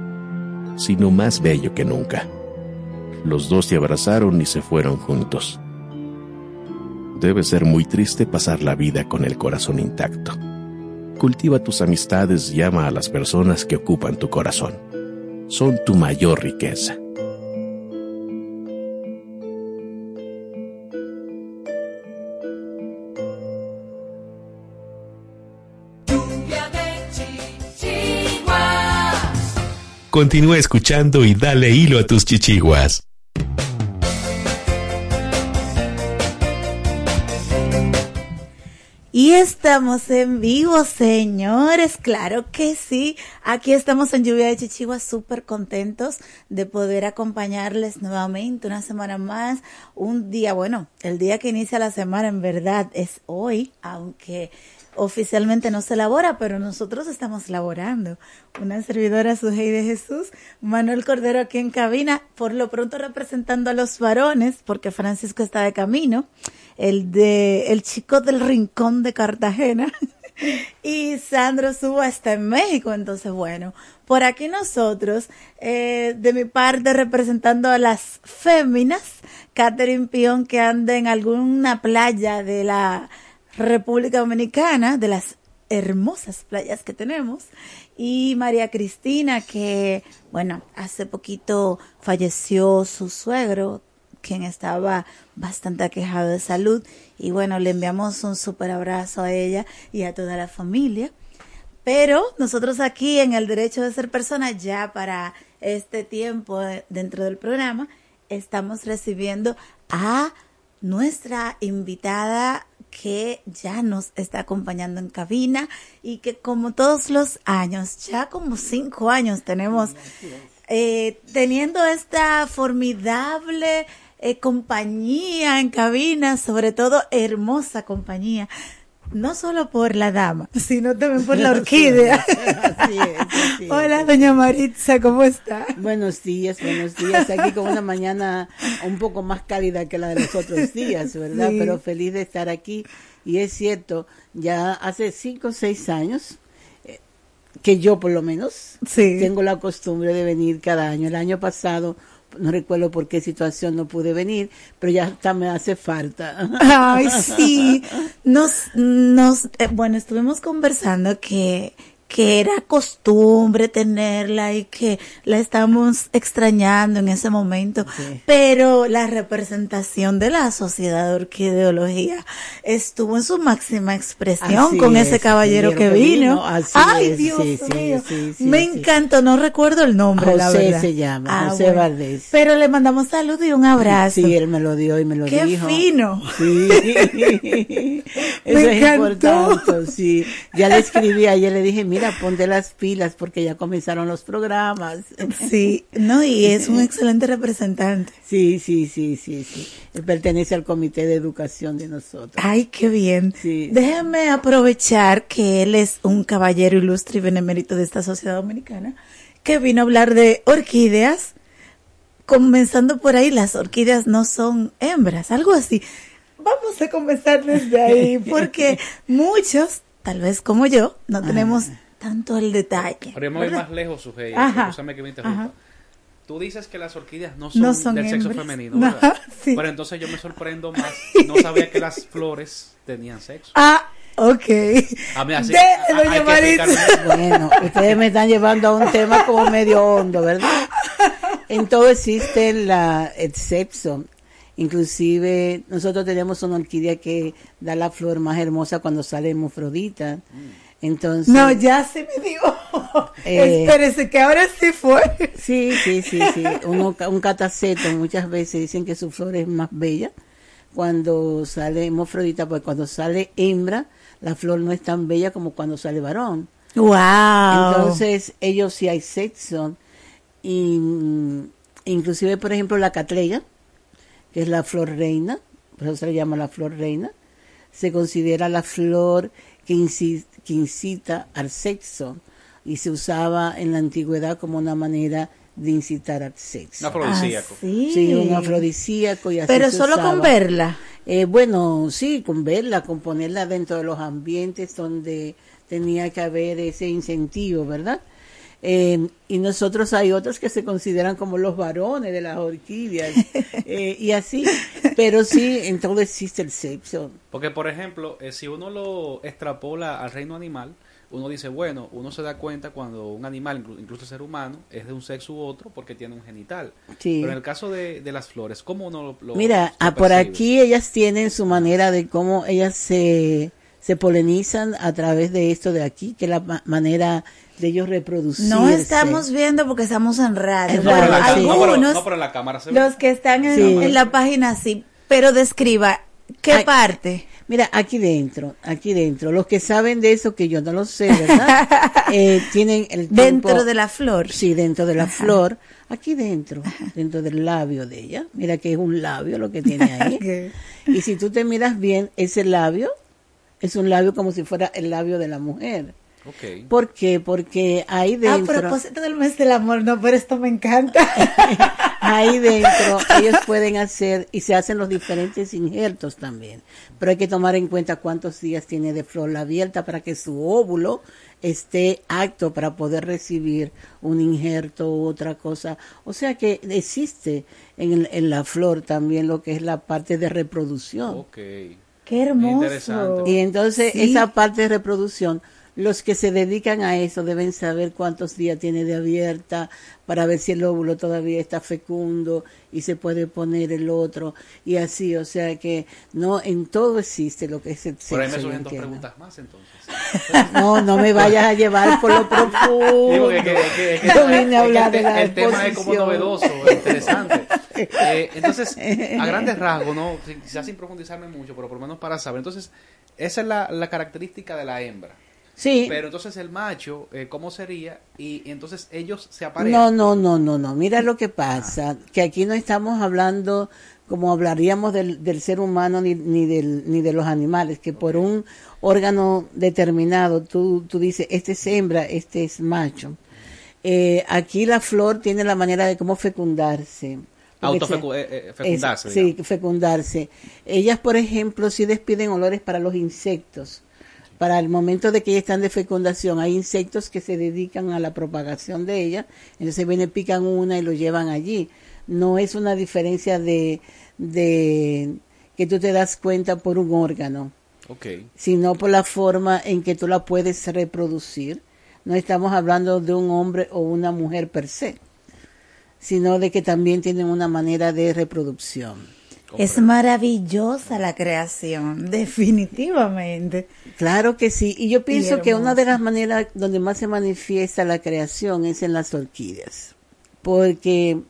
sino más bello que nunca. Los dos se abrazaron y se fueron juntos. Debe ser muy triste pasar la vida con el corazón intacto. Cultiva tus amistades y ama a las personas que ocupan tu corazón. Son tu mayor riqueza. Continúa escuchando y dale hilo a tus chichiguas. Y estamos en vivo, señores. Claro que sí. Aquí estamos en Lluvia de Chichiguas súper contentos de poder acompañarles nuevamente una semana más. Un día, bueno, el día que inicia la semana en verdad es hoy, aunque oficialmente no se elabora, pero nosotros estamos laborando. Una servidora Sujei de Jesús, Manuel Cordero aquí en cabina, por lo pronto representando a los varones, porque Francisco está de camino, el de el chico del rincón de Cartagena. <laughs> y Sandro Suba está en México, entonces bueno, por aquí nosotros, eh, de mi parte representando a las féminas, Catherine Pion que anda en alguna playa de la República Dominicana, de las hermosas playas que tenemos, y María Cristina, que, bueno, hace poquito falleció su suegro, quien estaba bastante aquejado de salud, y bueno, le enviamos un súper abrazo a ella y a toda la familia. Pero nosotros aquí en el derecho de ser persona, ya para este tiempo dentro del programa, estamos recibiendo a nuestra invitada que ya nos está acompañando en cabina y que como todos los años, ya como cinco años tenemos eh, teniendo esta formidable eh, compañía en cabina, sobre todo hermosa compañía no solo por la dama, sino también por la <laughs> orquídea. Hola, doña Maritza, ¿cómo está? Buenos días, buenos días. Aquí con una mañana un poco más cálida que la de los otros <laughs> días, ¿verdad? Pero feliz de estar aquí. Y es cierto, ya hace cinco o seis años eh, que yo por lo menos tengo la costumbre de venir cada año. El año pasado no recuerdo por qué situación no pude venir, pero ya hasta me hace falta. Ay, sí. Nos, nos, eh, bueno, estuvimos conversando que, que era costumbre tenerla y que la estamos extrañando en ese momento, pero la representación de la sociedad de orquideología estuvo en su máxima expresión con ese caballero que vino. Ay, Dios mío, me encantó, no recuerdo el nombre, José la verdad. se llama, ah, José Valdés. Pero le mandamos salud y un abrazo. Sí, él me lo dio y me lo Qué dijo. fino. Sí. <laughs> Eso Me es encantó. importante, sí. Ya le escribí ayer, le dije, mira, ponte las pilas porque ya comenzaron los programas. Sí, no, y es un <laughs> excelente representante. Sí, sí, sí, sí, sí. Él pertenece al comité de educación de nosotros. Ay, qué bien. Sí. Déjame aprovechar que él es un caballero ilustre y benemérito de esta sociedad dominicana, que vino a hablar de orquídeas, comenzando por ahí, las orquídeas no son hembras, algo así. Vamos a comenzar desde ahí, porque <laughs> muchos, tal vez como yo, no tenemos tanto el detalle. Pero yo me voy más lejos, Sujei. Ajá. Escúchame que me interrumpa. Ajá. Tú dices que las orquídeas no son, No son del sexo hembras. femenino, No, ¿verdad? <laughs> sí. Pero entonces yo me sorprendo más. <laughs> No sabía que las flores tenían sexo. Ah, ok. A mí así- Maritza. explicarme. Bueno, ustedes me están llevando a un tema como medio hondo, ¿verdad? En todo existe la, el sexo. Inclusive nosotros tenemos una orquídea que da la flor más hermosa cuando sale hermafrodita. Entonces, No, ya se me dio. <laughs> Eh, Espérese, que ahora sí fue. Sí, sí, sí, sí. Uno, un cataceto muchas veces dicen que su flor es más bella cuando sale hermafrodita, pues cuando sale hembra, la flor no es tan bella como cuando sale varón. Wow. Entonces, ellos sí hay sexo. Y, mm, inclusive, por ejemplo, la catleya, que es la flor reina, por eso se le llama la flor reina, se considera la flor que, inci- que incita al sexo y se usaba en la antigüedad como una manera de incitar al sexo. Un afrodisíaco. Ah, sí. Sí, un afrodisíaco y así Pero se solo con verla. Eh, bueno, sí, con verla, con ponerla dentro de los ambientes donde tenía que haber ese incentivo, ¿verdad? Eh, y nosotros hay otros que se consideran como los varones de las orquídeas <laughs> eh, y así, pero sí, en todo existe el sexo. Porque, por ejemplo, eh, si uno lo extrapola al reino animal, uno dice, bueno, uno se da cuenta cuando un animal, inclu- incluso el ser humano, es de un sexo u otro porque tiene un genital. Sí. Pero en el caso de, de las flores, ¿cómo uno lo, lo- Mira, lo ah, por aquí ellas tienen su manera de cómo ellas se, se polinizan a través de esto de aquí, que es la ma- manera de ellos reproducirse. No estamos viendo porque estamos en radio. En No, pero en la radio, ca- sí. no, pero- algunos, no, pero en la cámara se ve. los que están en, Sí. en la página sí, pero describa qué Ay, parte. Mira, aquí dentro, aquí dentro, los que saben de eso, que yo no lo sé, ¿verdad? <laughs> Eh, tienen el Dentro tiempo- de la flor. Sí, dentro de la flor, aquí dentro, dentro del labio de ella. Mira que es un labio lo que tiene ahí. <laughs> Y si tú te miras bien, ese labio es un labio como si fuera el labio de la mujer. Ok. ¿Por qué? Porque ahí A dentro, propósito del mes del amor, no, pero esto me encanta. <laughs> ahí dentro ellos pueden hacer y se hacen los diferentes injertos también. Pero hay que tomar en cuenta cuántos días tiene de flor la abierta para que su óvulo esté apto para poder recibir un injerto u otra cosa. O sea que existe en, el- en la flor también lo que es la parte de reproducción. Ok. Qué hermoso. Y entonces Sí. esa parte de reproducción, los que se dedican a eso deben saber cuántos días tiene de abierta para ver si el óvulo todavía está fecundo y se puede poner el otro y así, o sea que no en todo existe lo que es el Por ahí me sexo, surgen dos preguntas más entonces. <laughs> No, no me vayas a llevar por lo profundo. Digo que, que- que- vine a hablar el, de la el tema es como novedoso, interesante. <laughs> Eh, entonces, a grandes rasgos, ¿no? Quizás sin profundizarme mucho, pero por lo menos para saber. Entonces, esa es la, la característica de la hembra. Sí. Pero entonces el macho, eh, ¿cómo sería? Y, y entonces ellos se aparean. No, no, no, no, no. Mira lo que pasa, que aquí no estamos hablando como hablaríamos del, del ser humano ni, ni, del, ni de los animales, que por un órgano determinado tú, tú dices, este es hembra, este es macho. Eh, aquí la flor tiene la manera de cómo fecundarse. Porque Autofecu- se- eh, eh, sí, fecundarse. Ellas, por ejemplo, sí despiden olores para los insectos. Para el momento de que ellas están de fecundación, hay insectos que se dedican a la propagación de ella, entonces vienen, pican una y lo llevan allí. No es una diferencia de, de que tú te das cuenta por un órgano, sino por la forma en que tú la puedes reproducir. No estamos hablando de un hombre o una mujer per se, sino de que también tienen una manera de reproducción. Es maravillosa la creación, <laughs> definitivamente. Claro que sí, y yo pienso que una de las maneras donde más se manifiesta la creación es en las orquídeas, porque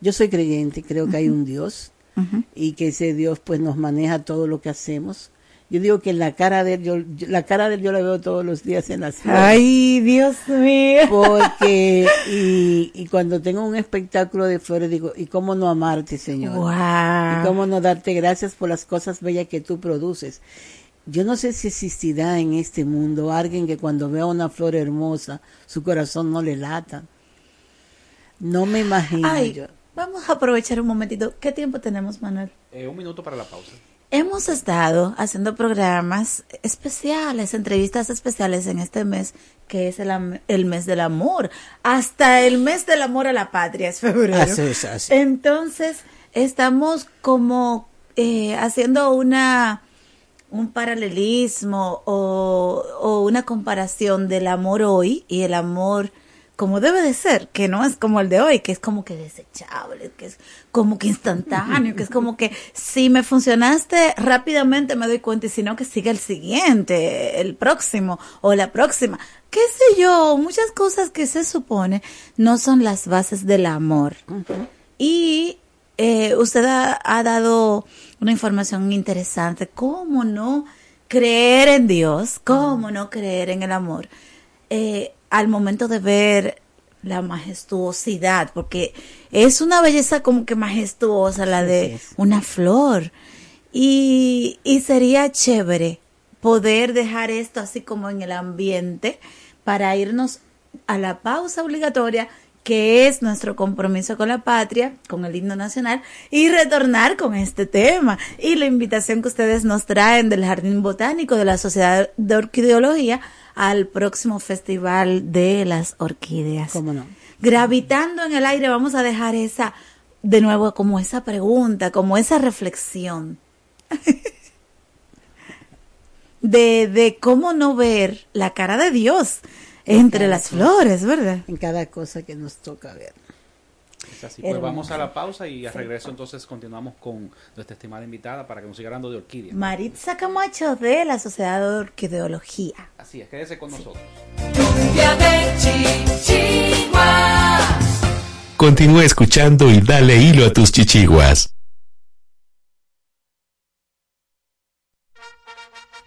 yo soy creyente, creo que hay un Dios y que ese Dios pues nos maneja todo lo que hacemos. Yo digo que la cara de él, yo, yo- la cara de él yo la veo todos los días en las flores. Ay, Dios mío. Porque, y, y cuando tengo un espectáculo de flores, digo, ¿y cómo no amarte, Señor? Wow. Y cómo no darte gracias por las cosas bellas que tú produces. Yo no sé si existirá en este mundo alguien que cuando vea una flor hermosa, su corazón no le lata. No me imagino Ay, yo. vamos a aprovechar un momentito. ¿Qué tiempo tenemos, Manuel? Eh, un minuto para la pausa. Hemos estado haciendo programas especiales, entrevistas especiales en este mes, que es el, el, mes del amor. Hasta el mes del amor a la patria es febrero. Así es, así. Entonces, estamos como eh, haciendo una un paralelismo o, o una comparación del amor hoy y el amor como debe de ser, que no es como el de hoy, que es como que desechable, que es como que instantáneo, que es como que si me funcionaste rápidamente me doy cuenta y si no que sigue el siguiente, el próximo o la próxima. Qué sé yo, muchas cosas que se supone no son las bases del amor. Y eh, usted ha, ha dado una información interesante, cómo no creer en Dios, cómo no creer en el amor. Eh, al momento de ver la majestuosidad, porque es una belleza como que majestuosa la de una flor. Y, y sería chévere poder dejar esto así como en el ambiente para irnos a la pausa obligatoria que es nuestro compromiso con la patria, con el himno nacional, y retornar con este tema. Y la invitación que ustedes nos traen del Jardín Botánico de la Sociedad de Orquideología al próximo Festival de las Orquídeas. ¿Cómo no? Gravitando en el aire, vamos a dejar esa, de nuevo, como esa pregunta, como esa reflexión. <laughs> de, de cómo no ver la cara de Dios entre las flores, ¿verdad? En cada cosa que nos toca ver. Es así. Pues vamos a la pausa y a regreso entonces continuamos con nuestra estimada invitada para que nos siga hablando de orquídeas. Maritza Camacho de la Sociedad de Orquideología. Así es, quédese con nosotros. Lluvia de chichiguas. Continúa escuchando y dale hilo a tus chichiguas.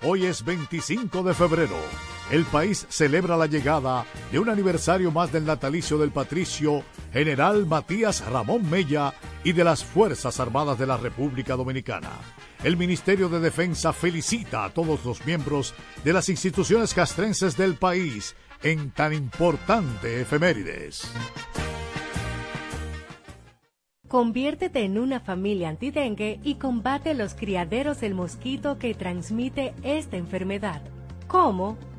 Hoy es 25 de febrero. El país celebra la llegada de un aniversario más del natalicio del patricio general Matías Ramón Mella y de las Fuerzas Armadas de la República Dominicana. El Ministerio de Defensa felicita a todos los miembros de las instituciones castrenses del país en tan importante efemérides. Conviértete en una familia antidengue y combate los criaderos del mosquito que transmite esta enfermedad. ¿Cómo?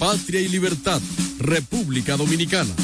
patria y libertad, República Dominicana.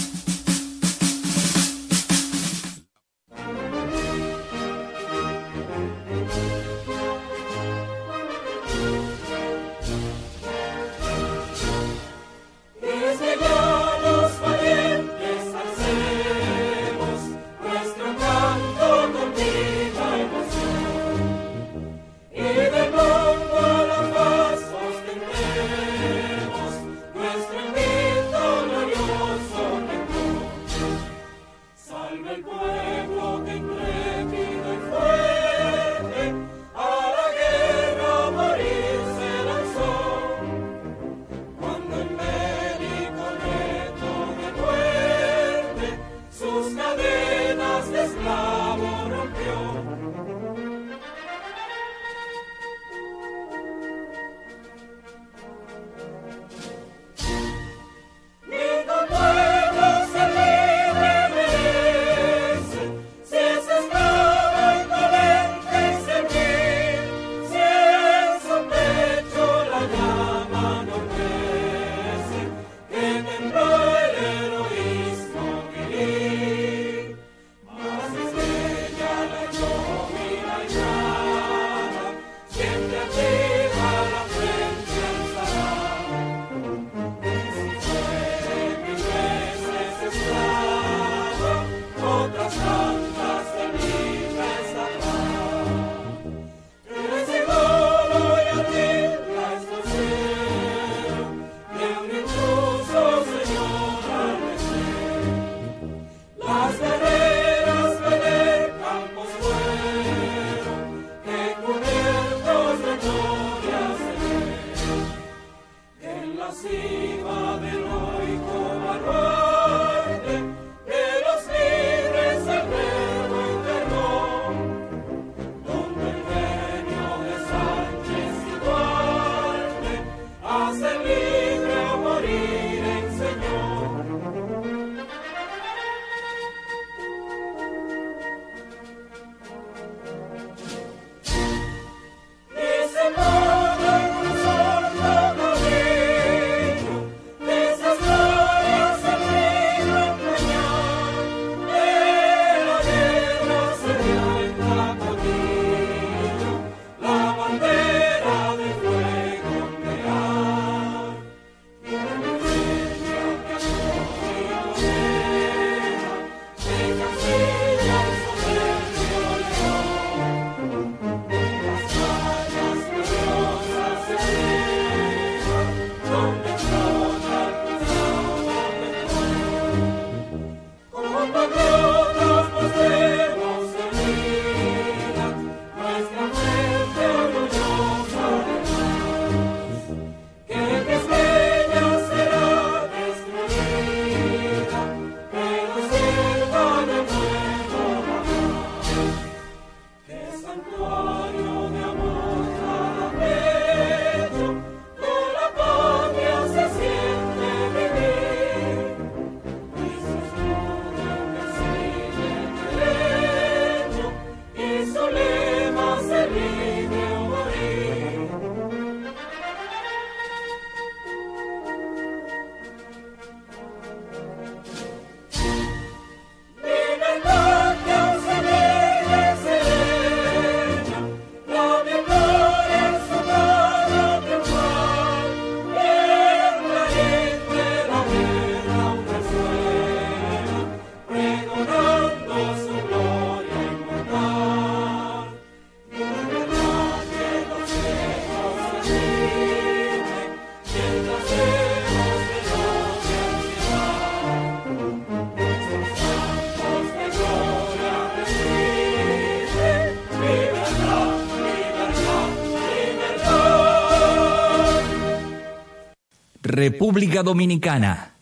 República Dominicana,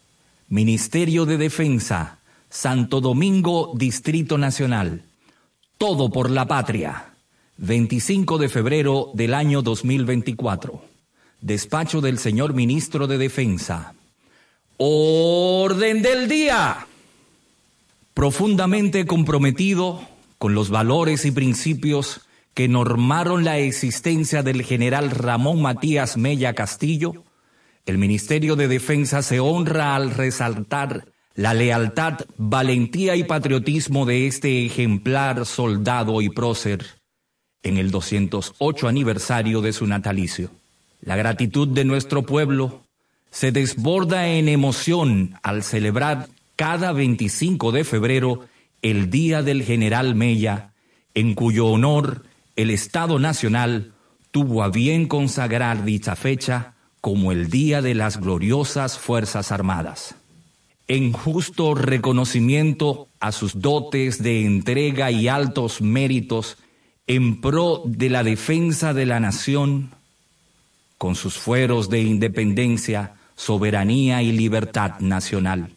Ministerio de Defensa, Santo Domingo, Distrito Nacional. Todo por la patria. 25 de febrero del año 2024. Despacho del señor Ministro de Defensa. Orden del día. Profundamente comprometido con los valores y principios que normaron la existencia del general Ramón Matías Mella Castillo, el Ministerio de Defensa se honra al resaltar la lealtad, valentía y patriotismo de este ejemplar soldado y prócer en el 208 aniversario de su natalicio. La gratitud de nuestro pueblo se desborda en emoción al celebrar cada 25 de febrero el Día del General Mella, en cuyo honor el Estado Nacional tuvo a bien consagrar dicha fecha como el Día de las Gloriosas Fuerzas Armadas. En justo reconocimiento a sus dotes de entrega y altos méritos en pro de la defensa de la nación, con sus fueros de independencia, soberanía y libertad nacional.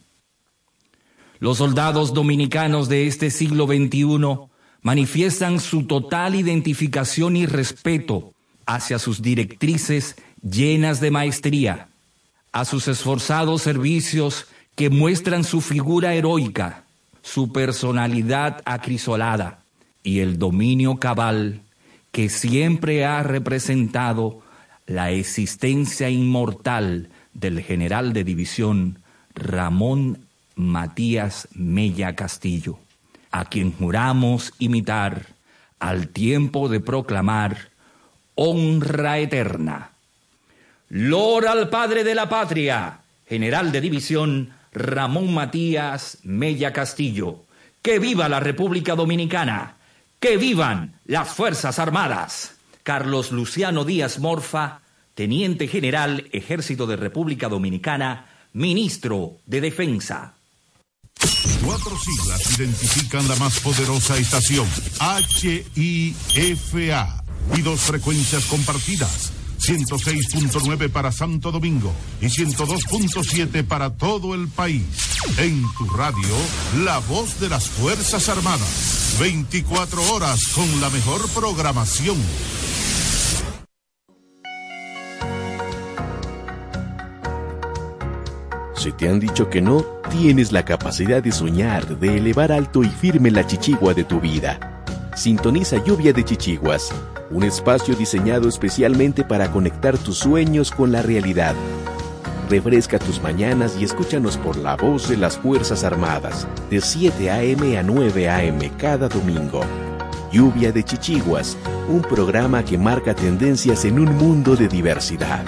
Los soldados dominicanos de este siglo XXI manifiestan su total identificación y respeto hacia sus directrices llenas de maestría, a sus esforzados servicios que muestran su figura heroica, su personalidad acrisolada y el dominio cabal que siempre ha representado la existencia inmortal del general de división Ramón Matías Mella Castillo, a quien juramos imitar al tiempo de proclamar honra eterna. Lor al padre de la patria, general de división Ramón Matías Mella Castillo. Que viva la República Dominicana. Que vivan las Fuerzas Armadas. Carlos Luciano Díaz Morfa, Teniente General Ejército de República Dominicana, Ministro de Defensa. Cuatro siglas identifican la más poderosa estación, HIFA, y dos frecuencias compartidas, 106.9 para Santo Domingo y 102.7 para todo el país. En tu radio, la voz de las Fuerzas Armadas, 24 horas con la mejor programación. Si te han dicho que no, tienes la capacidad de soñar, de elevar alto y firme la chichigua de tu vida. Sintoniza Lluvia de Chichiguas, un espacio diseñado especialmente para conectar tus sueños con la realidad. Refresca tus mañanas y escúchanos por la voz de las Fuerzas Armadas, de 7 a.m. a 9 a.m. cada domingo. Lluvia de Chichiguas, un programa que marca tendencias en un mundo de diversidad.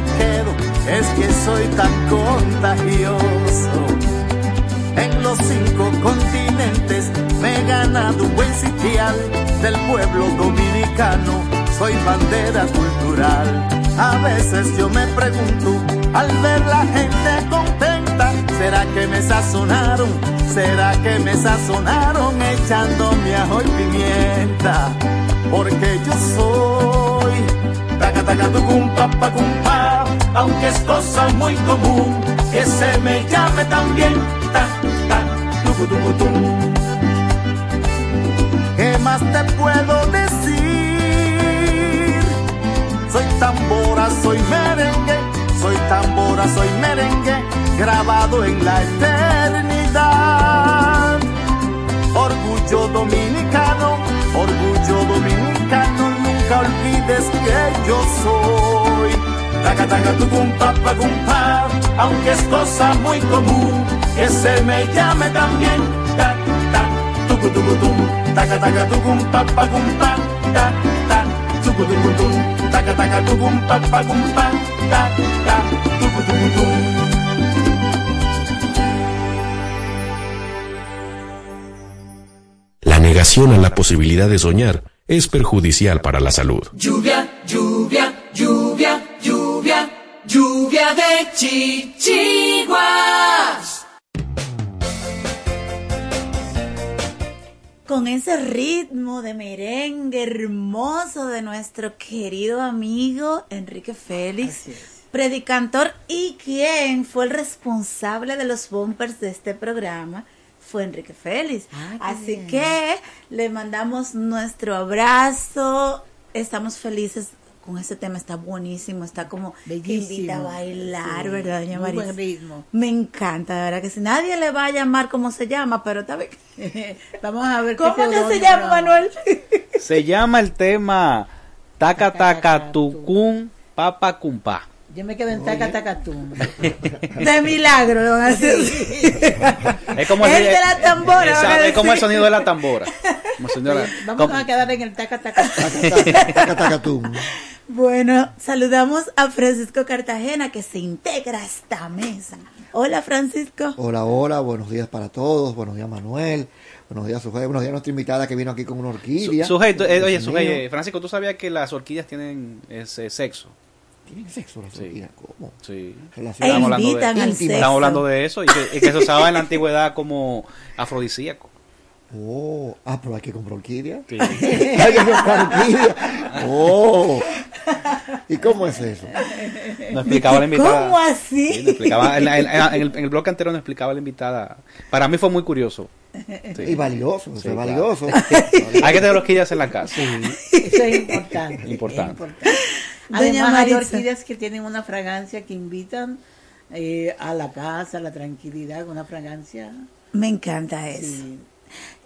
Quedo, es que soy tan contagioso. En los cinco continentes me he ganado un buen sitial del pueblo dominicano, soy bandera cultural. A veces yo me pregunto, al ver la gente contenta, ¿será que me sazonaron? ¿Será que me sazonaron echándome ajo y pimienta? Porque yo soy taca taca tucum pa pa cum pa, aunque es cosa muy común que se me llame también ta ta tucu tucu tum. ¿Qué más te puedo decir? Soy tambora, soy merengue, soy tambora, soy merengue, grabado en la eternidad. Orgullo dominicano, orgullo dominicano, nunca olvides que yo soy. Taca taca tucum pa pa cum pa, aunque es cosa muy común que se me llame también ta ta tucu tucu tum, taca taca tucum pa pa cum pa, ta ta tucu tucu tum, taca taca tucum pa pa cum pa, ta ta tucu. La negación a la posibilidad de soñar es perjudicial para la salud. Lluvia, lluvia, lluvia, lluvia, lluvia de chichiguas. Con ese ritmo de merengue hermoso de nuestro querido amigo Enrique Félix, predicantor y quien fue el responsable de los bumpers de este programa fue Enrique Félix. Así bien. que le mandamos nuestro abrazo. Estamos felices con este tema, está buenísimo, está como que invita a Bellísimo. bailar, Sí, ¿verdad, doña muy María? buen ritmo. Me encanta, de verdad que si nadie le va a llamar como se llama, pero está bien. <laughs> Vamos a ver qué ¿Cómo que se llama, Manuel? Se llama el tema Taca Taca Tucum Papa Cumpa. Yo me quedo en taca taca. <laughs> De milagro, lo van a hacer. <laughs> Es como El el, de la tambora, Exacto, es como el sonido de la tambora. Como Vamos como- a quedar en el taca taca Bueno, saludamos a Francisco Cartagena que se integra a esta mesa. Hola Francisco. Hola, hola, buenos días para todos, buenos días Manuel, buenos días Sujei, buenos días a nuestra invitada que vino aquí con una orquídea. Su- Sujeto, eh, oye, mío. eh, Francisco, ¿tú sabías que las orquídeas tienen ese sexo? ¿Tienen sexo las orquídeas? ¿Cómo? Sí. Relación- Estamos hablando, de, al estamos hablando de eso y que, y que se usaba en la antigüedad como afrodisíaco. Oh, ah, pero hay que comprar orquídea. Sí. <laughs> hay que comprar orquídea. Oh. ¿Y cómo es eso? Nos explicaba la invitada. ¿Cómo así? Sí, nos explicaba, en, el, en el bloque anterior nos explicaba la invitada. Para mí fue muy curioso. Sí. Y valioso, o sea, valioso. <laughs> Hay que tener orquídeas en la casa. Eso es importante. Importante. Doña Además, hay orquídeas que tienen una fragancia que invitan eh, a la casa, a la tranquilidad, una fragancia. Me encanta eso.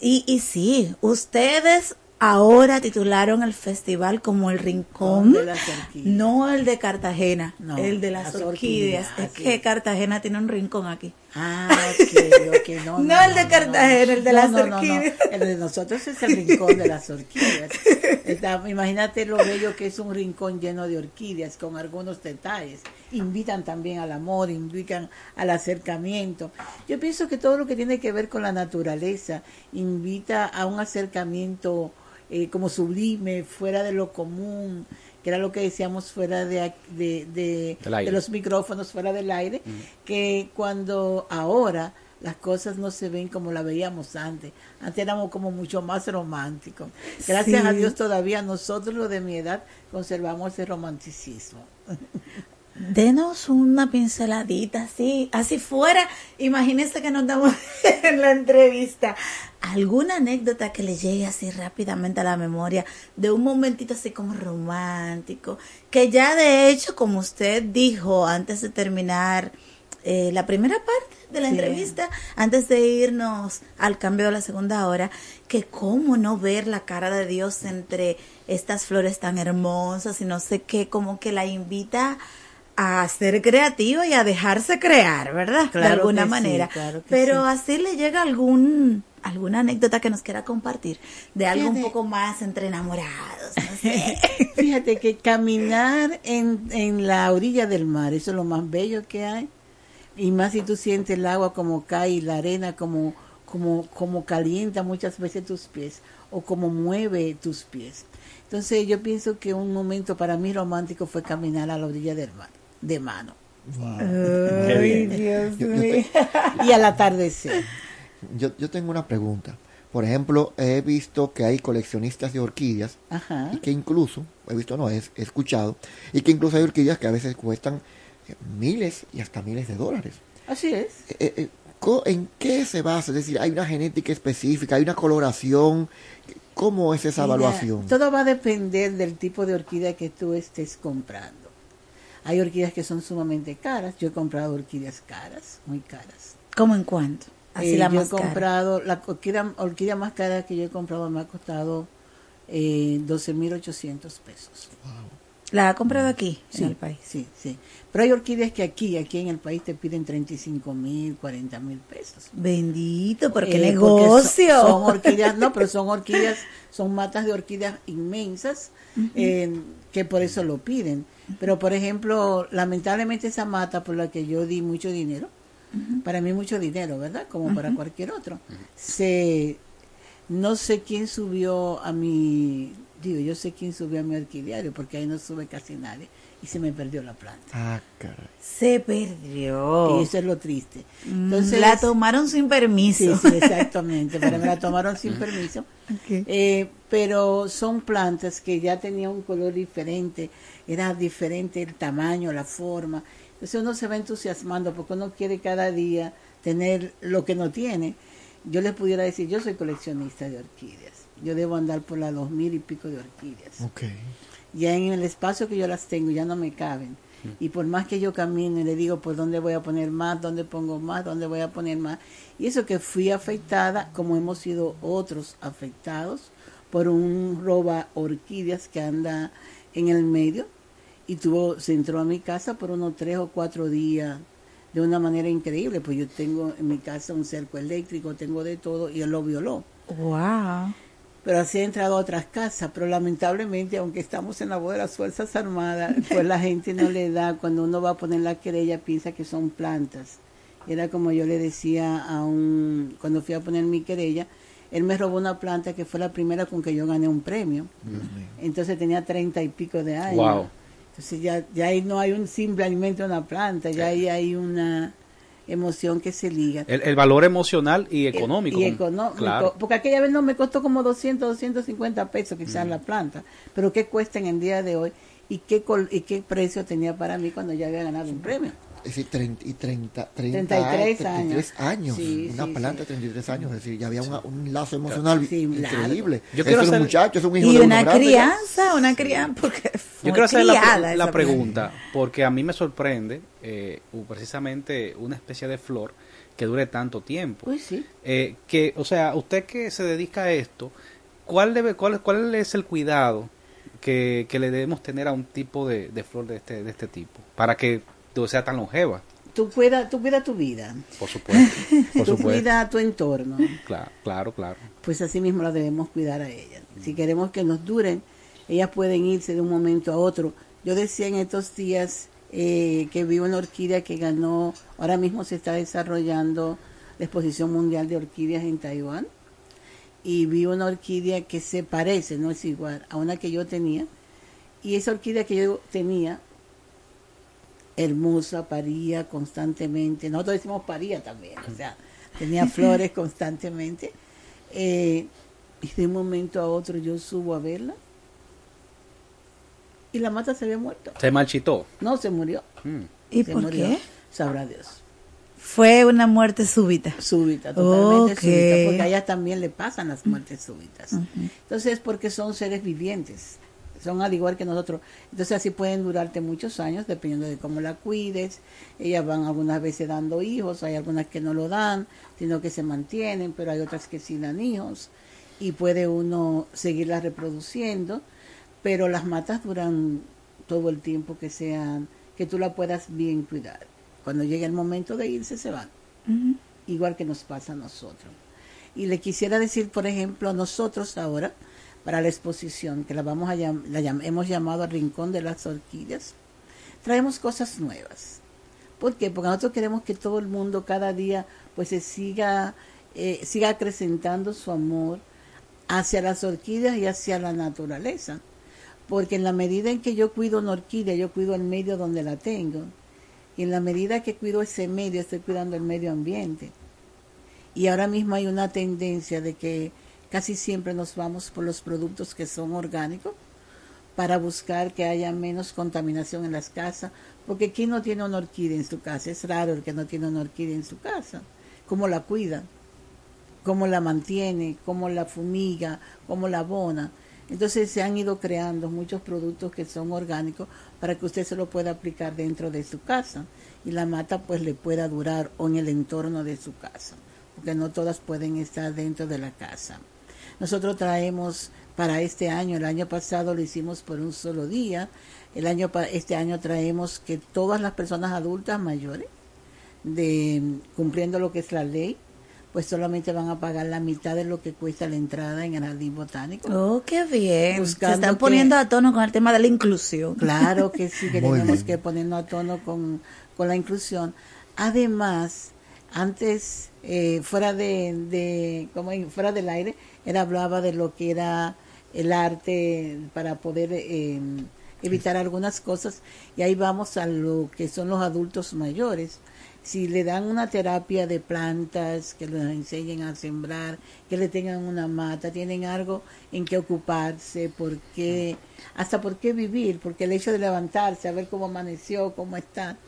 Y, y sí, ustedes ahora titularon el festival como el Rincón, De las orquídeas. no el de Cartagena, No, el de las, las orquídeas. orquídeas, Es así que. Cartagena tiene un rincón aquí. Ah, ok, ok, <laughs> no. No el de Cartagena, el de las no, no, no. orquídeas. El de nosotros es el rincón de las orquídeas. <laughs> Está- imagínate lo bello que es un rincón lleno de orquídeas con algunos detalles. Invitan también al amor, invitan al acercamiento. Yo pienso que todo lo que tiene que ver con la naturaleza invita a un acercamiento eh, como sublime, fuera de lo común, que era lo que decíamos fuera de, de, de- los micrófonos, fuera del aire, que cuando ahora las cosas no se ven como la veíamos antes. Antes éramos como mucho más románticos. Gracias Sí. a Dios todavía nosotros los de mi edad conservamos ese romanticismo. <laughs> Denos una pinceladita, así, así fuera. Imagínense que nos damos <laughs> en la entrevista. ¿Alguna anécdota que le llegue así rápidamente a la memoria de un momentito así como romántico? Que ya de hecho, como usted dijo antes de terminar eh, la primera parte de la Sí. entrevista, antes de irnos al cambio de la segunda hora, que cómo no ver la cara de Dios entre estas flores tan hermosas y no sé qué, como que la invita a ser creativo y a dejarse crear, ¿verdad? de alguna sí, manera. claro Pero sí. así le llega algún alguna anécdota que nos quiera compartir de algo un poco más entre enamorados, no sé. <laughs> Fíjate que caminar en, en la orilla del mar, eso es lo más bello que hay. Y más si tú sientes el agua como cae y la arena como, como, como calienta muchas veces tus pies o como mueve tus pies. Entonces yo pienso que un momento para mí romántico fue caminar a la orilla del mar, de mano. Qué bien. Dios Yo- yo mío. y al atardecer. Yo, yo tengo una pregunta. Por ejemplo, he visto que hay coleccionistas de orquídeas Ajá. y que incluso, he visto, no, he, he escuchado, y que incluso hay orquídeas que a veces cuestan eh, miles y hasta miles de dólares. Así es. Eh, eh, co- ¿En qué se basa? Es decir, ¿hay una genética específica? ¿Hay una coloración? ¿Cómo es esa Mira, evaluación? todo va a depender del tipo de orquídea que tú estés comprando. Hay orquídeas que son sumamente caras. Yo he comprado orquídeas caras, muy caras. ¿Cómo en cuánto? Así Eh, la yo más he cara. comprado, la orquídea, orquídea más cara que yo he comprado me ha costado eh, 12.800 pesos. ¿La ha comprado aquí, Sí, en el país? Sí, sí. Pero hay orquídeas que aquí, aquí en el país te piden 35 mil, 40 mil pesos. Bendito, porque Eh, negocio. son, son orquídeas, no, pero son <laughs> orquídeas, son matas de orquídeas inmensas eh, que por eso lo piden. Pero, por ejemplo, lamentablemente esa mata por la que yo di mucho dinero, para mí mucho dinero, ¿verdad? Como para Ujú. cualquier otro, se, no sé quién subió a mi, digo, yo sé quién subió a mi orquidiario, porque ahí no sube casi nadie, y se me perdió la planta. Ah, caray. Se perdió. Y eso es lo triste. Mm, Entonces, la tomaron sin permiso. Sí, sí, exactamente. Pero me la tomaron sin <laughs> permiso. Eh, pero son plantas que ya tenían un color diferente, era diferente el tamaño, la forma. Entonces uno se va entusiasmando porque uno quiere cada día tener lo que no tiene. Yo les pudiera decir, yo soy coleccionista de orquídeas. Yo debo andar por las dos mil y pico de orquídeas. Ok. Ya en el espacio que yo las tengo ya no me caben. Y por más que yo camine, le digo por dónde voy a poner más, dónde pongo más, dónde voy a poner más. Y eso que fui afectada, como hemos sido otros afectados, por un roba orquídeas que anda en el medio. Y tuvo, se entró a mi casa por unos tres o cuatro días de una manera increíble. Pues yo tengo en mi casa un cerco eléctrico, tengo de todo, y él lo violó. Wow. Pero así ha entrado a otras casas, pero lamentablemente, aunque estamos en la voz de las Fuerzas Armadas, pues la gente no le da, cuando uno va a poner la querella, piensa que son plantas. Era como yo le decía a un, cuando fui a poner mi querella, él me robó una planta que fue la primera con que yo gané un premio. Entonces tenía treinta y pico de años. Wow. Entonces ya, ya ahí no hay un simplemente una planta, ya ahí hay una emoción que se liga. El, el valor emocional y económico. Y económico. Claro. Porque aquella vez no me costó como 200, 250 pesos quizás Mm. la planta. Pero ¿qué cuesta en el día de hoy? ¿Y qué, col- ¿Y qué precio tenía para mí cuando ya había ganado un premio? Es decir, 30, y 30, 30 33 años. 33 años. Sí, una sí, planta de 33 años. Es decir, ya había una- un lazo emocional Sí, increíble. Yo es quiero un hacer- muchacho, es un hijo Y de una crianza, una crianza, porque Yo quiero hacer la, pregunta, porque a mí me sorprende eh, precisamente una especie de flor que dure tanto tiempo. Pues sí. Eh, que, o sea, usted que se dedica a esto, ¿cuál, debe, cuál, cuál es el cuidado que, que le debemos tener a un tipo de, de flor de este, de este tipo para que o sea tan longeva? Tú cuida, tú cuida tu vida. Por supuesto. <laughs> Por tú supuesto. cuida tu entorno. Claro, claro, claro. Pues así mismo la debemos cuidar a ellas. Si queremos que nos duren, ellas pueden irse de un momento a otro. Yo decía en estos días eh, que vi una orquídea que ganó, ahora mismo se está desarrollando la exposición mundial de orquídeas en Taiwán y vi una orquídea que se parece, no es igual, a una que yo tenía. Y esa orquídea que yo tenía, hermosa, paría constantemente. Nosotros decimos paría también, o sea, tenía flores <laughs> constantemente. Eh, y de un momento a otro yo subo a verla y la mata se había muerto. Se marchitó. No, se murió. Mm. ¿Y Se por murió. qué? Sabrá Dios. Fue una muerte súbita. Súbita, totalmente súbita, porque a ellas también le pasan las muertes súbitas. Entonces, porque son seres vivientes, son al igual que nosotros. Entonces, así pueden durarte muchos años, dependiendo de cómo la cuides. Ellas van algunas veces dando hijos, hay algunas que no lo dan, sino que se mantienen, pero hay otras que sí dan hijos. Y puede uno seguirlas reproduciendo, pero las matas duran todo el tiempo que sean que tú la puedas bien cuidar. Cuando llegue el momento de irse, se van. Igual que nos pasa a nosotros. Y le quisiera decir, por ejemplo, a nosotros ahora, para la exposición, que la, vamos a la hemos llamado Rincón de las Orquídeas, traemos cosas nuevas. ¿Por qué? Porque nosotros queremos que todo el mundo cada día pues se siga, eh, siga acrecentando su amor hacia las orquídeas y hacia la naturaleza. Porque en la medida en que yo cuido una orquídea, yo cuido el medio donde la tengo. Y en la medida que cuido ese medio, estoy cuidando el medio ambiente. Y ahora mismo hay una tendencia de que casi siempre nos vamos por los productos que son orgánicos para buscar que haya menos contaminación en las casas, porque ¿quién no tiene una orquídea en su casa? Es raro el que no tiene una orquídea en su casa. ¿Cómo la cuida? ¿Cómo la mantiene? ¿Cómo la fumiga? ¿Cómo la abona? Entonces se han ido creando muchos productos que son orgánicos para que usted se lo pueda aplicar dentro de su casa y la mata pues le pueda durar o en el entorno de su casa, porque no todas pueden estar dentro de la casa. Nosotros traemos para este año, el año pasado lo hicimos por un solo día, el año este año traemos que todas las personas adultas mayores de cumpliendo lo que es la ley pues solamente van a pagar la mitad de lo que cuesta la entrada en el jardín botánico. Oh, qué bien. Se están poniendo a tono con el tema de la inclusión. Claro que sí, que tenemos que ponernos a tono con, con la inclusión. Además, antes, eh, fuera de, de, como fuera del aire, él hablaba de lo que era el arte para poder eh, evitar algunas cosas. Y ahí vamos a lo que son los adultos mayores. Si le dan una terapia de plantas, que les enseñen a sembrar, que le tengan una mata, tienen algo en que ocuparse, porque hasta por qué vivir, porque el hecho de levantarse, a ver cómo amaneció, cómo está,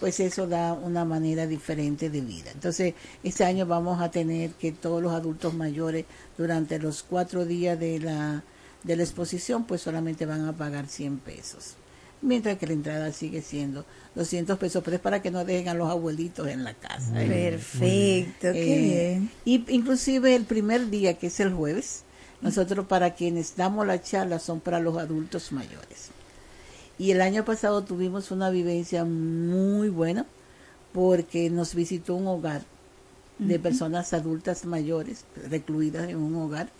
pues eso da una manera diferente de vida. Entonces, este año vamos a tener que todos los adultos mayores, durante los cuatro días de la, de la exposición, pues solamente van a pagar 100 pesos. Mientras que la entrada sigue siendo 200 pesos, pero es para que no dejen a los abuelitos en la casa. Perfecto, qué eh, bien. Y inclusive el primer día, que es el jueves, nosotros para quienes damos la charla son para los adultos mayores. Y el año pasado tuvimos una vivencia muy buena porque nos visitó un hogar de personas adultas mayores, recluidas en un hogar.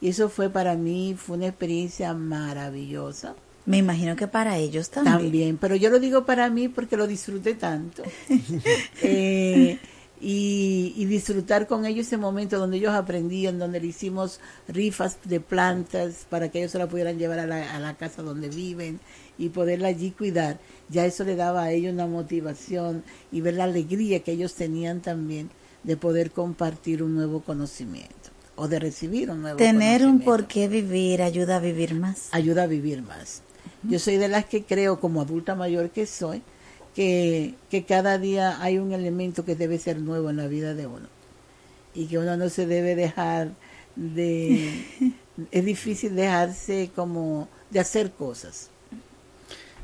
Y eso fue para mí, fue una experiencia maravillosa. Me imagino que para ellos también. También, pero yo lo digo para mí porque lo disfruté tanto. <laughs> eh, y, disfrutar con ellos ese momento donde ellos aprendían, donde le hicimos rifas de plantas para que ellos se la pudieran llevar a la, a la casa donde viven y poderla allí cuidar. Ya eso le daba a ellos una motivación y ver la alegría que ellos tenían también de poder compartir un nuevo conocimiento o de recibir un nuevo Tener un por qué vivir ayuda a vivir más. Ayuda a vivir más. Yo soy de las que creo, como adulta mayor que soy, que, que cada día hay un elemento que debe ser nuevo en la vida de uno y que uno no se debe dejar de... <laughs> es difícil dejarse como de hacer cosas.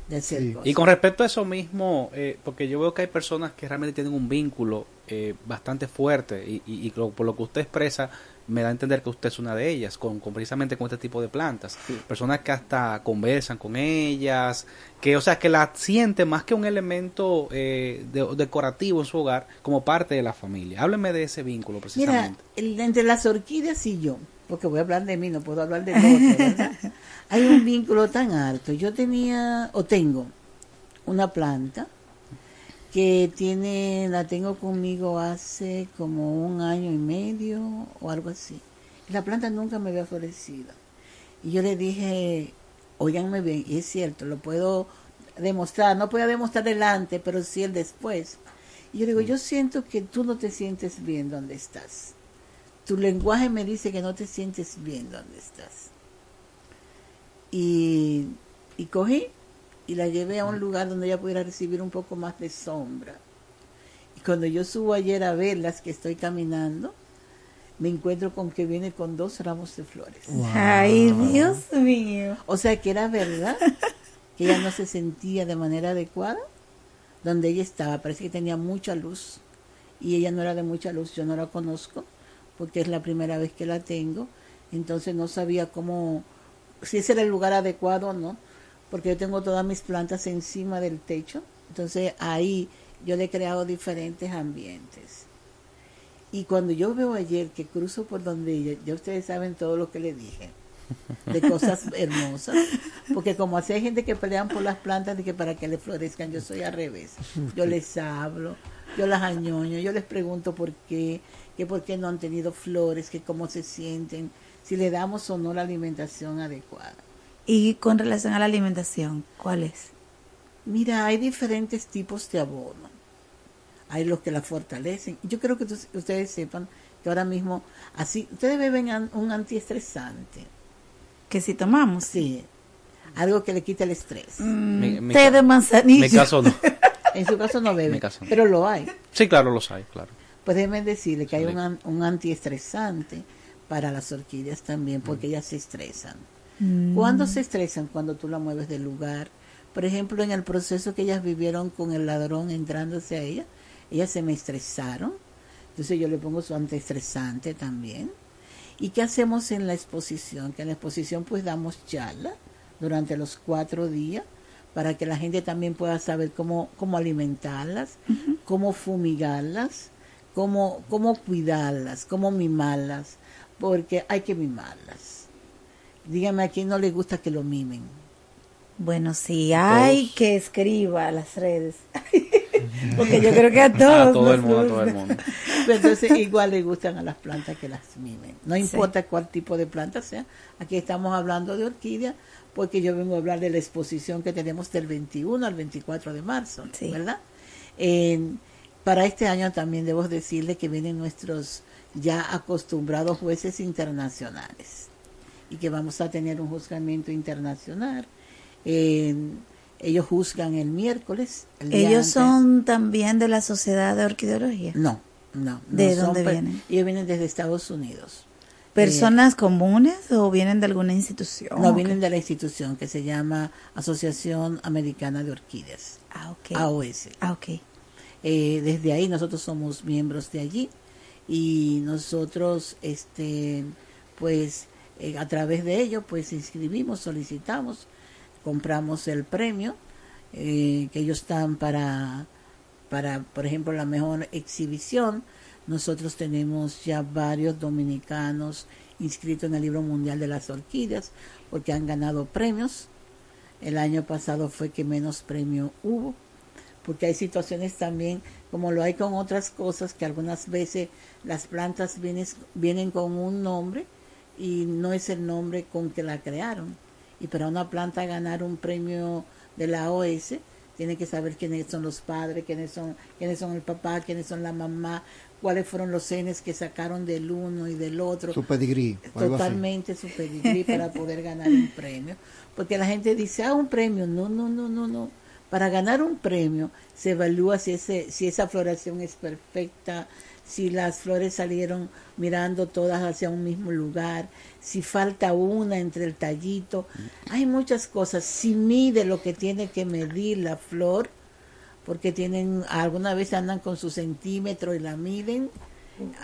De hacer cosas. Y con respecto a eso mismo, eh, porque yo veo que hay personas que realmente tienen un vínculo eh, bastante fuerte y, y, por lo que usted expresa, me da a entender que usted es una de ellas, con, precisamente con este tipo de plantas. Personas que hasta conversan con ellas, que o sea, que la siente más que un elemento eh, decorativo en su hogar, como parte de la familia. Hábleme de ese vínculo precisamente. Mira, entre las orquídeas y yo, porque voy a hablar de mí, no puedo hablar de otro, <laughs> Hay un vínculo tan alto. Yo tenía, o tengo, una planta que tiene, la tengo conmigo hace como un año y medio o algo así. La planta nunca me había florecido. Y yo le dije, oiganme bien, y es cierto, lo puedo demostrar, no puedo demostrar delante, pero sí el después. Y yo digo, yo siento que tú no te sientes bien donde estás. Tu lenguaje me dice que no te sientes bien donde estás. Y, y cogí y la llevé a un lugar donde ella pudiera recibir un poco más de sombra. Y cuando yo subo ayer a verlas que estoy caminando, me encuentro con que viene con dos ramos de flores. Ay, Dios mío. O sea que era verdad <laughs> que ella no se sentía de manera adecuada donde ella estaba. Parece que tenía mucha luz y ella no era de mucha luz. Yo no la conozco porque es la primera vez que la tengo. Entonces no sabía cómo, si ese era el lugar adecuado o no porque yo tengo todas mis plantas encima del techo, entonces ahí yo le he creado diferentes ambientes. Y cuando yo veo ayer que cruzo por donde ella, ya ustedes saben todo lo que le dije, de cosas <laughs> hermosas, porque como así hay gente que pelean por las plantas de que para que le florezcan, yo soy al revés. Yo les hablo, yo las añoño, yo les pregunto por qué, que por qué no han tenido flores, que cómo se sienten, si le damos o no la alimentación adecuada. Y con relación a la alimentación, ¿cuál es? Mira, hay diferentes tipos de abono. Hay los que la fortalecen. Yo creo que ustedes sepan que ahora mismo, así, ustedes beben un antiestresante. Que si tomamos. Sí. Algo que le quita el estrés. Mm, té de manzanilla. En mi caso no. <laughs> en su caso no bebe. Pero lo hay. Sí, claro, los hay, claro. Pues déjenme decirle que hay un, un antiestresante para las orquídeas también, porque ellas se estresan. Mm. ¿Cuándo se estresan? Cuando tú la mueves del lugar. Por ejemplo, en el proceso que ellas vivieron con el ladrón entrándose a ella, ellas se me estresaron. Entonces yo le pongo su antiestresante también. ¿Y qué hacemos en la exposición? Que en la exposición pues damos charla durante los cuatro días para que la gente también pueda saber cómo, cómo alimentarlas, cómo fumigarlas, cómo, cómo cuidarlas, cómo mimarlas, porque hay que mimarlas. Dígame a quién no le gusta que lo mimen. Bueno, sí, hay que escriba a las redes. <laughs> Porque yo creo que a todos. A todo el mundo, a todo el mundo. Entonces, igual le gustan a las plantas que las mimen. No importa cuál tipo de planta sea. Aquí estamos hablando de orquídea, porque yo vengo a hablar de la exposición que tenemos del 21 al 24 de marzo, ¿verdad? para este año también debo decirle que vienen nuestros ya acostumbrados jueces internacionales y que vamos a tener un juzgamiento internacional. ellos juzgan el miércoles. ¿Ellos son también de la Sociedad de Orquideología? No, no. ¿De dónde vienen? Ellos vienen desde Estados Unidos. ¿Personas comunes o vienen de alguna institución? No, vienen de la institución que se llama Asociación Americana de Orquídeas. Ah, ok. AOS. Ah, ok. Eh, desde ahí nosotros somos miembros de allí y nosotros, este, pues, eh, a través de ello, pues inscribimos, solicitamos, compramos el premio eh, que ellos están para, para, por ejemplo, la mejor exhibición. Nosotros tenemos ya varios dominicanos inscritos en el libro mundial de las orquídeas porque han ganado premios. El año pasado fue que menos premio hubo porque hay situaciones también, como lo hay con otras cosas, que algunas veces las plantas vienen, vienen con un nombre y no es el nombre con que la crearon. Y para una planta ganar un premio de la OS, tiene que saber quiénes son los padres, quiénes son, quiénes son el papá, quiénes son la mamá, cuáles fueron los genes que sacaron del uno y del otro. Su pedigrí. Totalmente su pedigrí para <laughs> poder ganar un premio. Porque la gente dice, ah, un premio. No, no, no, no, no para ganar un premio se evalúa si, ese, si esa floración es perfecta, si las flores salieron mirando todas hacia un mismo lugar, si falta una entre el tallito. Hay muchas cosas. Si mide lo que tiene que medir la flor, porque tienen, alguna vez andan con su centímetro y la miden.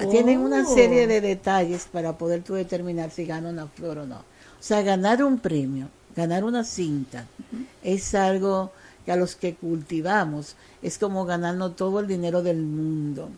Tienen una serie de detalles para poder tú determinar si gana una flor o no. O sea, ganar un premio, ganar una cinta, es algo que a los que cultivamos es como ganarnos todo el dinero del mundo,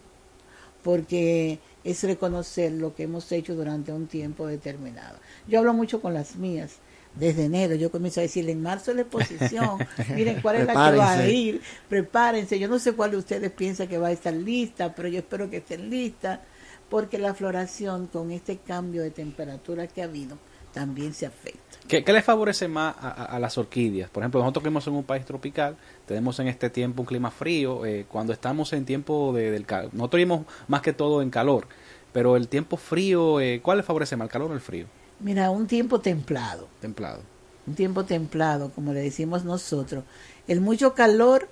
porque es reconocer lo que hemos hecho durante un tiempo determinado. Yo hablo mucho con las mías. Desde enero yo comienzo a decirle en marzo la exposición, <laughs> miren cuál es la que va a ir, prepárense, yo no sé cuál de ustedes piensa que va a estar lista, pero yo espero que estén listas, porque la floración con este cambio de temperatura que ha habido también se afecta. ¿Qué, qué les favorece más a, a, las orquídeas? Por ejemplo, nosotros vivimos en un país tropical, tenemos en este tiempo un clima frío, eh, cuando estamos en tiempo de, del calor, nosotros vivimos más que todo en calor, pero el tiempo frío, eh, ¿cuál les favorece más, el calor o el frío? Mira, un tiempo templado. Templado. Un tiempo templado, como le decimos nosotros. El mucho calor,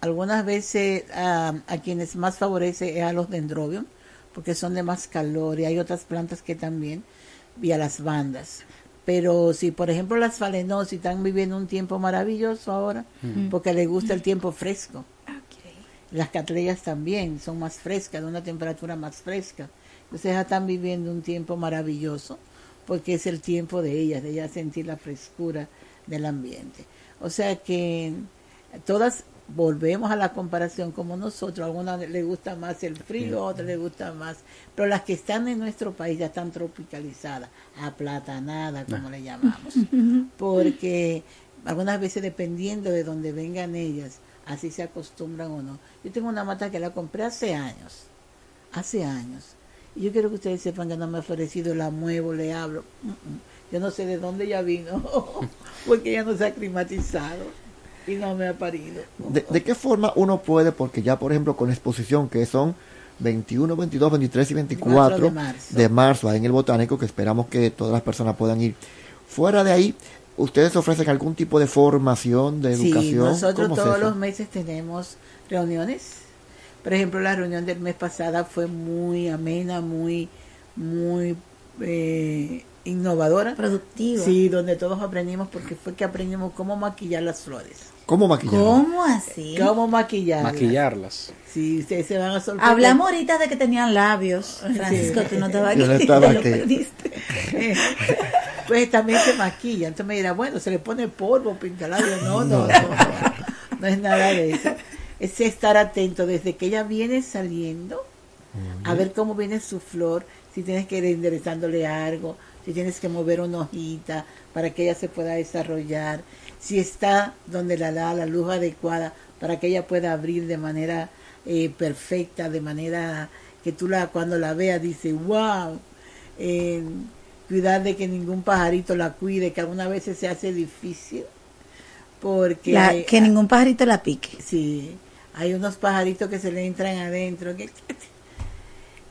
algunas veces a, a quienes más favorece es a los dendrobium, porque son de más calor, y hay otras plantas que también, y a las bandas. Pero si, por ejemplo, las falenosis están viviendo un tiempo maravilloso ahora, Mm. porque les gusta el tiempo fresco. Las catleyas también son más frescas, de una temperatura más fresca. Entonces ya están viviendo un tiempo maravilloso, porque es el tiempo de ellas, de ellas sentir la frescura del ambiente. O sea que todas volvemos a la comparación como nosotros, a algunas les gusta más el frío, a otras les gusta más, pero las que están en nuestro país ya están tropicalizadas, aplatanadas, como le llamamos, <laughs> porque algunas veces dependiendo de donde vengan ellas, así se acostumbran o no. Yo tengo una mata que la compré hace años, hace años, y yo quiero que ustedes sepan que no me ha ofrecido, la muevo, le hablo, mm, mm. yo no sé de dónde ya vino, <laughs> porque ya no se ha climatizado y no me ha parido. ¿De, qué forma uno puede, porque ya por ejemplo con la exposición que son 21, 22, 23 y 24 de marzo. de marzo ahí en el botánico, que esperamos que todas las personas puedan ir. Fuera de ahí, ¿ustedes ofrecen algún tipo de formación, de educación? Sí, nosotros todos los meses tenemos reuniones. Por ejemplo, la reunión del mes pasada fue muy amena, muy, muy eh, innovadora. Productiva. Sí, donde todos aprendimos porque fue que aprendimos cómo maquillar las flores. ¿Cómo maquillarlas? ¿Cómo así? ¿Cómo maquillarlas? Maquillarlas. Sí, ustedes se van a sorprender. Hablamos ahorita de que tenían labios, Francisco, tú no estabas aquí. Yo no estaba aquí. <laughs> pues también se maquilla. Entonces me dirá, bueno, se le pone polvo, pintalabios. No, no, no, no, no, es nada de eso. Es estar atento desde que ella viene saliendo, a ver cómo viene su flor, si tienes que ir enderezándole algo, si tienes que mover una hojita para que ella se pueda desarrollar, si está donde la da la luz adecuada para que ella pueda abrir de manera eh, perfecta, de manera que tú la cuando la veas dices, wow, eh, cuidar de que ningún pajarito la cuide, que algunas veces se hace difícil, porque... que ningún pajarito la pique. Sí, hay unos pajaritos que se le entran adentro, que,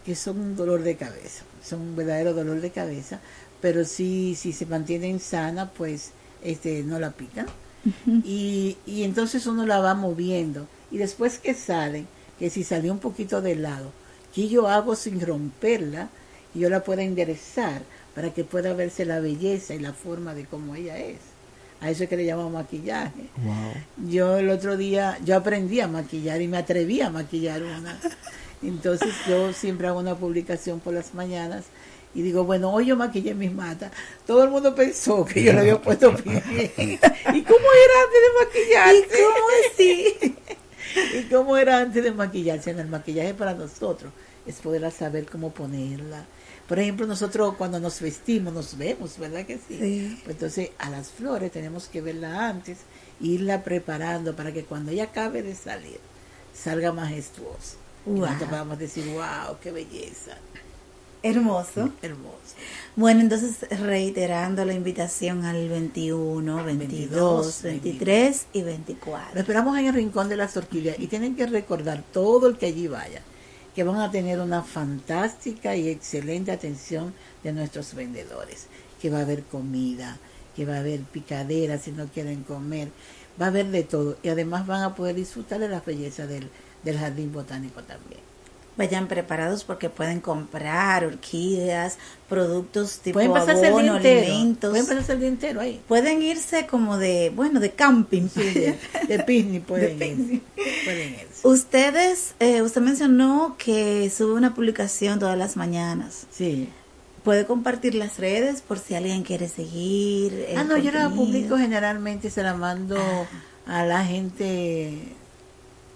que son un dolor de cabeza son un verdadero dolor de cabeza, pero si, si se mantienen sana, pues este no la pican. y, y entonces uno la va moviendo. Y después que sale, que si salió un poquito de lado, que yo hago sin romperla, y yo la pueda enderezar para que pueda verse la belleza y la forma de cómo ella es. A eso es que le llamamos maquillaje. Yo el otro día, yo aprendí a maquillar y me atreví a maquillar una. Entonces yo siempre hago una publicación por las mañanas y digo, bueno, hoy yo maquillé mis matas. Todo el mundo pensó que yo le había puesto <laughs> pie. <laughs> ¿Y cómo era antes de maquillarse? ¿Y cómo así? <laughs> ¿Y cómo era antes de maquillarse? En el maquillaje para nosotros es poder saber cómo ponerla. Por ejemplo, nosotros cuando nos vestimos nos vemos, ¿verdad que sí? Pues entonces a las flores tenemos que verla antes, irla preparando para que cuando ella acabe de salir salga majestuosa. Wow. Y decir, wow, qué belleza. Hermoso. Hermoso. Bueno, entonces reiterando la invitación al 21, 22, 23 y 24. Lo esperamos en el Rincón de las Orquídeas y tienen que recordar todo el que allí vaya que van a tener una fantástica y excelente atención de nuestros vendedores, que va a haber comida, que va a haber picadera si no quieren comer, va a haber de todo y además van a poder disfrutar de la belleza del, del jardín botánico también. Vayan preparados porque pueden comprar orquídeas, productos tipo pueden pasarse el día entero. Pueden pasarse el día entero ahí. Pueden irse como de, bueno, de camping. de, <laughs> picnic pueden, irse. Ustedes, eh, usted mencionó que sube una publicación todas las mañanas. Sí. Puede compartir las redes por si alguien quiere seguir. ah, no, yo la publico generalmente, se la mando ah. a la gente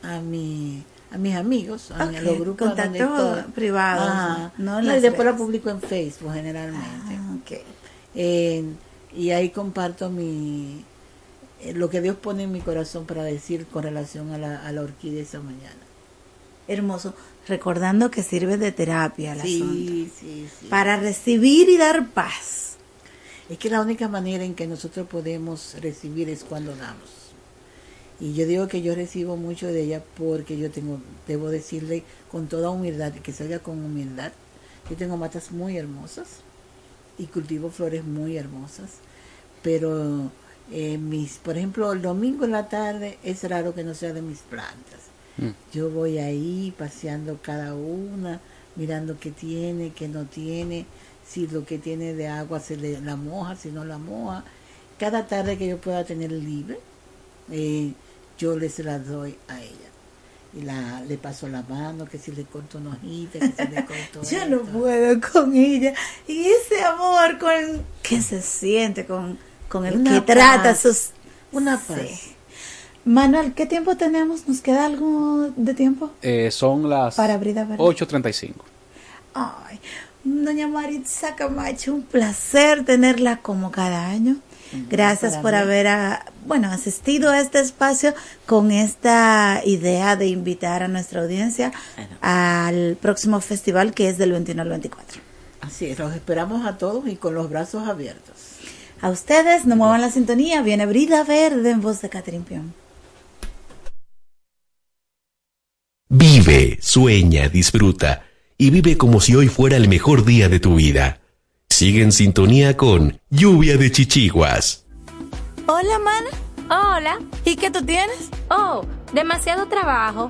a mi a mis amigos, a, los grupos contactos privados, no, y después la publico en Facebook generalmente. Ah, y ahí comparto mi eh, lo que Dios pone en mi corazón para decir con relación a la, a la orquídea esa mañana. Hermoso, recordando que sirve de terapia la sí, sí, sí. para recibir y dar paz. Es que la única manera en que nosotros podemos recibir es cuando damos. Y yo digo que yo recibo mucho de ella porque yo tengo, debo decirle con toda humildad, que salga con humildad. Yo tengo matas muy hermosas y cultivo flores muy hermosas, pero eh, mis, por ejemplo, el domingo en la tarde es raro que no sea de mis plantas. Mm. Yo voy ahí paseando cada una, mirando qué tiene, qué no tiene, si lo que tiene de agua se le la moja, si no la moja. Cada tarde que yo pueda tener libre, eh, yo les la doy a ella. Y la, le paso la mano, que si le corto una hojita, que si le corto <laughs> Yo no puedo con ella. Y ese amor con que se siente con, con el que trata sus... Una paz. Manuel, ¿qué tiempo tenemos? ¿Nos queda algo de tiempo? Eh, son las Para Brida Verde. 8.35. Ay, doña Maritza Camacho, un placer tenerla como cada año. Gracias por mí. haber ah, bueno, asistido a este espacio con esta idea de invitar a nuestra audiencia al próximo festival que es del 21 al 24. Así es, los esperamos a todos y con los brazos abiertos. A ustedes, no muevan la sintonía, viene Brida Verde en voz de Catherine Pion. Vive, sueña, disfruta y vive como si hoy fuera el mejor día de tu vida. Sigue en sintonía con Lluvia de Chichiguas. Hola, mana. Hola. ¿Y qué tú tienes? Oh, demasiado trabajo,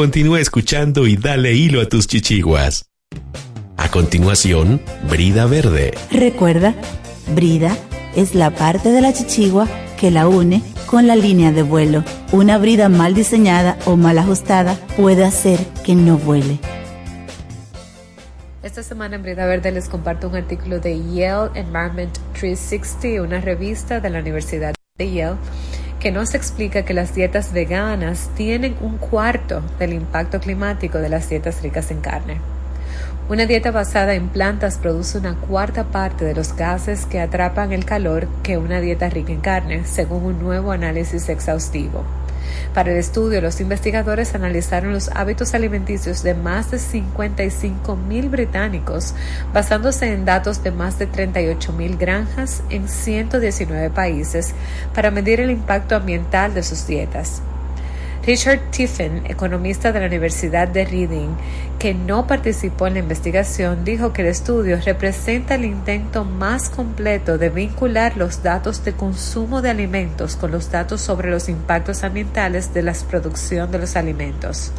Continúa escuchando y dale hilo a tus chichiguas. A continuación, Brida Verde. Recuerda, brida es la parte de la chichigua que la une con la línea de vuelo. Una brida mal diseñada o mal ajustada puede hacer que no vuele. Esta semana en Brida Verde les comparto un artículo de Yale Environment 360, una revista de la Universidad de Yale, que nos explica que las dietas veganas tienen un cuarto del impacto climático de las dietas ricas en carne. Una dieta basada en plantas produce una cuarta parte de los gases que atrapan el calor que una dieta rica en carne, según un nuevo análisis exhaustivo. Para el estudio, los investigadores analizaron los hábitos alimenticios de más de 55 mil británicos, basándose en datos de más de 38 mil granjas en 119 países, para medir el impacto ambiental de sus dietas. Richard Tiffin, economista de la Universidad de Reading, que no participó en la investigación, dijo que el estudio representa el intento más completo de vincular los datos de consumo de alimentos con los datos sobre los impactos ambientales de la producción de los alimentos.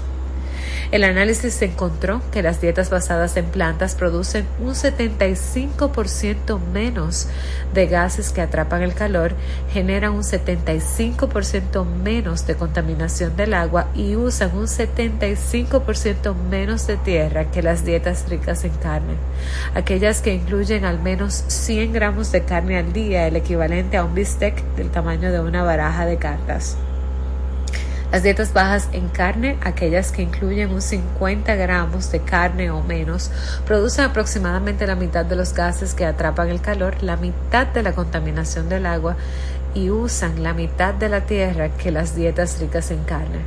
El análisis encontró que las dietas basadas en plantas producen un 75% menos de gases que atrapan el calor, generan un 75% menos de contaminación del agua y usan un 75% menos de tierra que las dietas ricas en carne. Aquellas que incluyen al menos 100 gramos de carne al día, el equivalente a un bistec del tamaño de una baraja de cartas. Las dietas bajas en carne, aquellas que incluyen un 50 gramos de carne o menos, producen aproximadamente la mitad de los gases que atrapan el calor, la mitad de la contaminación del agua y usan la mitad de la tierra que las dietas ricas en carne.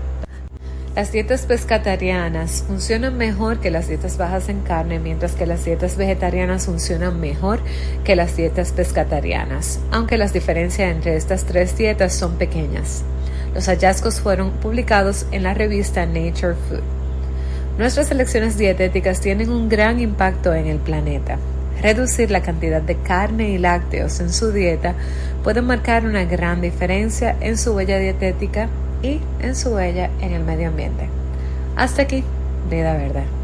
Las dietas pescatarianas funcionan mejor que las dietas bajas en carne, mientras que las dietas vegetarianas funcionan mejor que las dietas pescatarianas, aunque las diferencias entre estas tres dietas son pequeñas. Los hallazgos fueron publicados en la revista Nature Food. Nuestras elecciones dietéticas tienen un gran impacto en el planeta. Reducir la cantidad de carne y lácteos en su dieta puede marcar una gran diferencia en su huella dietética y en su huella en el medio ambiente. Hasta aquí, Vida Verde.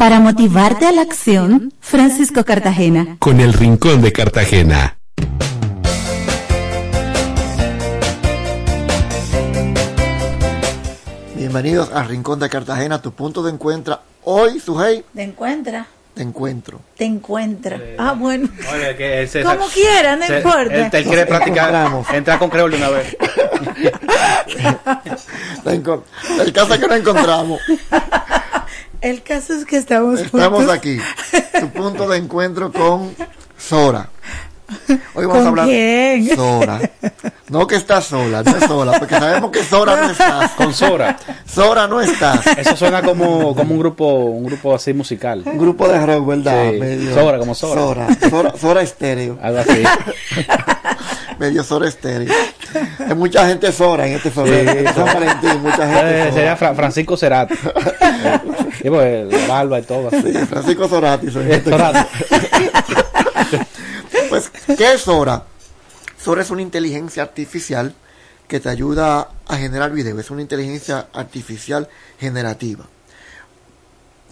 Para motivarte a la acción, Francisco Cartagena. Con el Rincón de Cartagena. Bienvenidos al Rincón de Cartagena, tu punto de encuentro. Hoy, Sujei. ¿Te encuentra? Te encuentro. Te encuentra. ah, bueno. Oye, que <laughs> él se- Como quiera, no se- importa. Él, él quiere practicar. Encontramos. Entrar con creol de una vez. <laughs> El caso es que nos encontramos. <laughs> El caso es que estamos Estamos juntos. aquí. Tu punto de encuentro con Sora. Hoy vamos ¿Con a hablar quién? Sora. No que estás sola, no es sola, porque sabemos que Sora no estás. <laughs> Con Sora. Sora no estás. Eso suena como, como un grupo un grupo así musical. Un grupo de rock, ¿verdad? Sí. Medio- Sora, como Sora. Sora, Sora, Sora estéreo. Algo así. <laughs> Medio Sora estéreo. Hay mucha gente Sora en este Sí. Sora. San Valentín, mucha gente Eh, Sora. sería Fra- Francisco Cerati. <laughs> Sí, pues, barba y todo. Sí, Francisco Sorati. soy este Sorati. caso. <laughs> Pues, ¿qué es Sora? Sora es una inteligencia artificial que te ayuda a generar video. Es una inteligencia artificial generativa.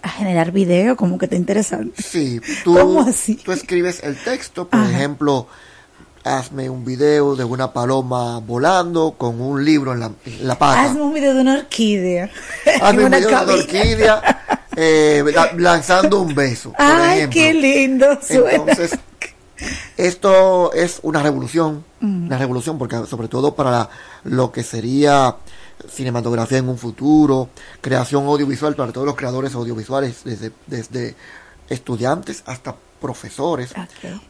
A generar video, como que te interesante. Sí, tú, ¿Cómo así? tú escribes el texto, por ejemplo, hazme un video de una paloma volando con un libro en la, en la pata. Hazme un video de una orquídea. <laughs> Hazme un video de una cabina. orquídea eh, la- <laughs> lanzando un beso. por Ay, ejemplo. qué lindo suena. Entonces, esto es una revolución, Mm. una revolución porque sobre todo para la- lo que sería cinematografía en un futuro, creación audiovisual para todos los creadores audiovisuales, desde, desde estudiantes hasta profesores,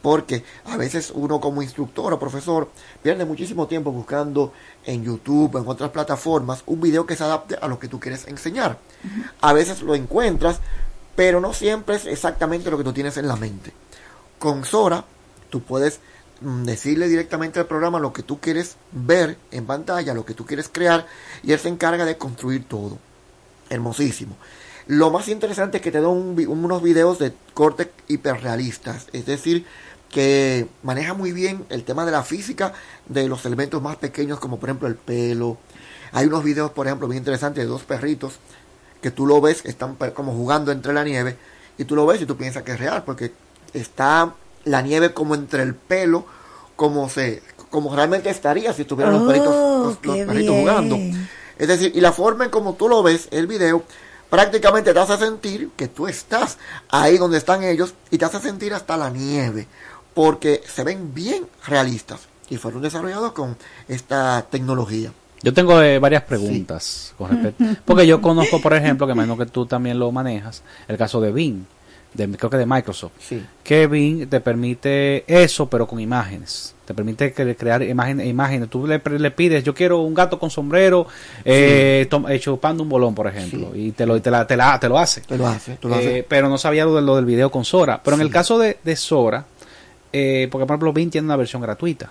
porque a veces uno como instructor o profesor pierde muchísimo tiempo buscando en YouTube o en otras plataformas un video que se adapte a lo que tú quieres enseñar. A veces lo encuentras, pero no siempre es exactamente lo que tú tienes en la mente. Con Sora, tú puedes mm, decirle directamente al programa lo que tú quieres ver en pantalla, lo que tú quieres crear, y él se encarga de construir todo. Hermosísimo. Lo más interesante es que te da un unos videos de corte hiperrealistas, es decir, que maneja muy bien el tema de la física de los elementos más pequeños como por ejemplo el pelo. Hay unos videos, por ejemplo, muy interesantes de dos perritos que tú lo ves, están como jugando entre la nieve y tú lo ves y tú piensas que es real porque está la nieve como entre el pelo, como se como realmente estaría si estuvieran los perritos, Oh, los, perritos jugando. Es decir, y la forma en como tú lo ves, el video, prácticamente te hace sentir que tú estás ahí donde están ellos y te hace sentir hasta la nieve, porque se ven bien realistas y fueron desarrollados con esta tecnología. Yo tengo eh, varias preguntas con respecto, porque yo conozco, por ejemplo, que imagino que tú también lo manejas, el caso de Bing, de, creo que de Microsoft, Sí. que Bing te permite eso, pero con imágenes. Te permite cre- crear imágenes. imágenes. Tú le, le pides, yo quiero un gato con sombrero, eh, tom- eh, chupando un bolón, por ejemplo, y te lo, te, la- te la- te lo hace. Te lo hace, te lo Eh, pero no sabía lo, de- lo del video con Sora. Pero en el caso de, de Sora, eh, porque por ejemplo Bing tiene una versión gratuita.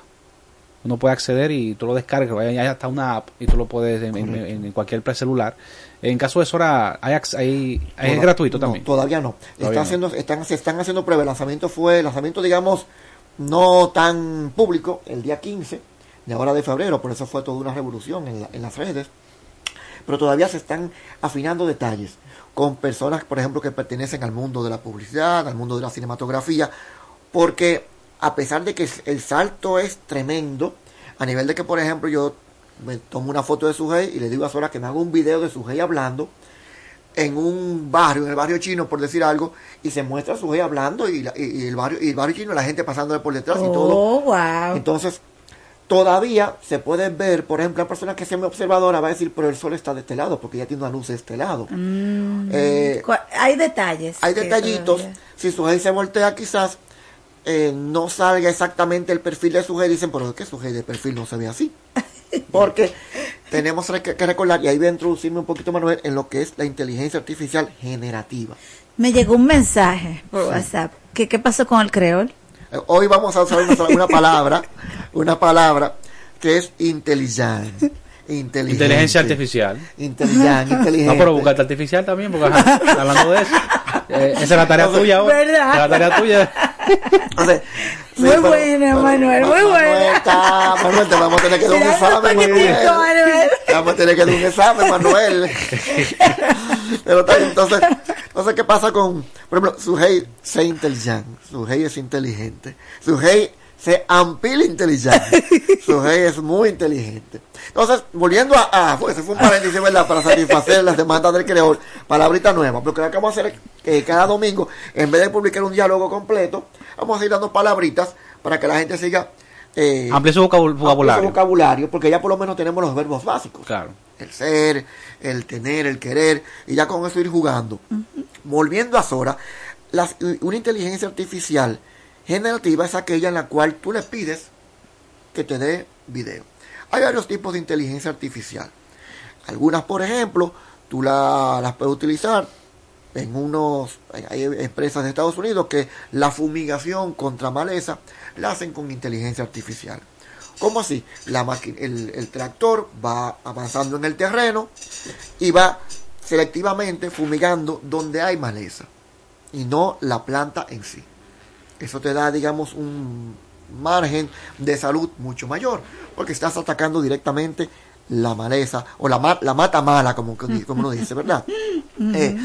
Uno puede acceder y tú lo descargas, hay, hasta una app y tú lo puedes en, en- en cualquier celular. En caso de Sora, hay, hay- es gratuito no, también. Todavía no. Todavía están no. haciendo, están, se están haciendo pruebas. El lanzamiento fue, el lanzamiento, digamos, no tan público, el día 15 de ahora de febrero, por eso fue toda una revolución en, la- en las redes. Pero todavía se están afinando detalles con personas, por ejemplo, que pertenecen al mundo de la publicidad, al mundo de la cinematografía, porque a pesar de que el salto es tremendo, a nivel de que, por ejemplo, yo me tomo una foto de Sujei y le digo a Sora que me haga un video de Sujei hablando, en un barrio, en el barrio chino, por decir algo, y se muestra a Sujei hablando y, la- y- y el barrio y el barrio chino, la gente pasándole por detrás y todo. Oh, wow. Entonces, todavía se puede ver, por ejemplo, la persona que sea muy observadora va a decir, pero el sol está de este lado, porque ya tiene una luz de este lado. Mm, Eh, hay detalles. hay detallitos. todavía- Si Sujei se voltea, quizás eh, no salga exactamente el perfil de Sujei. Dicen, pero es que Sujei de perfil no se ve así. <laughs> <laughs> Porque tenemos que, recordar, y ahí voy a introducirme un poquito, Manuel, en lo que es la inteligencia artificial generativa. Me llegó un mensaje por WhatsApp. ¿Qué, ¿Qué pasó con el creol? Eh, Hoy vamos a usar una, una palabra, una palabra que es inteligente. Inteligente. Inteligencia artificial. Inteligente, <laughs> inteligente. No, pero buscarte artificial también, porque ajá, hablando de eso. Eh, esa es la tarea <laughs> tuya ahora. ¿Verdad? Esa es la tarea tuya. <laughs> muy buena, Manuel, muy buena. Está, Manuel, te vamos a tener que dar un examen, Manuel. Manuel. Te Vamos a tener que dar un examen, Manuel. <laughs> Pero está entonces, entonces, ¿qué pasa con, por ejemplo, Sujei se inteligente, Sujei es inteligente, Sujei se ampila inteligente, <laughs> Sujei es muy inteligente. Entonces, volviendo a, a pues, ese fue un paréntesis, ¿verdad? Para satisfacer las demandas del creador, palabrita nueva, porque lo que vamos a hacer es que cada domingo, en vez de publicar un diálogo completo, vamos a ir dando palabritas para que la gente siga eh, su amplíe su vocabulario. vocabulario, porque ya por lo menos tenemos los verbos básicos. Claro. El ser, el tener, el querer, y ya con eso ir jugando. Volviendo a Sora, las- una inteligencia artificial generativa es aquella en la cual tú le pides que te dé video. Hay varios tipos de inteligencia artificial. Algunas, por ejemplo, tú la- las puedes utilizar en unos hay empresas de Estados Unidos que la fumigación contra maleza la hacen con inteligencia artificial. ¿Cómo así? La máquina, el, el tractor va avanzando en el terreno y va selectivamente fumigando donde hay maleza y no la planta en sí. Eso te da, digamos, un margen de salud mucho mayor porque estás atacando directamente la maleza o la, ma- la mata mala, como, como uno dice, ¿verdad? <laughs> Eh,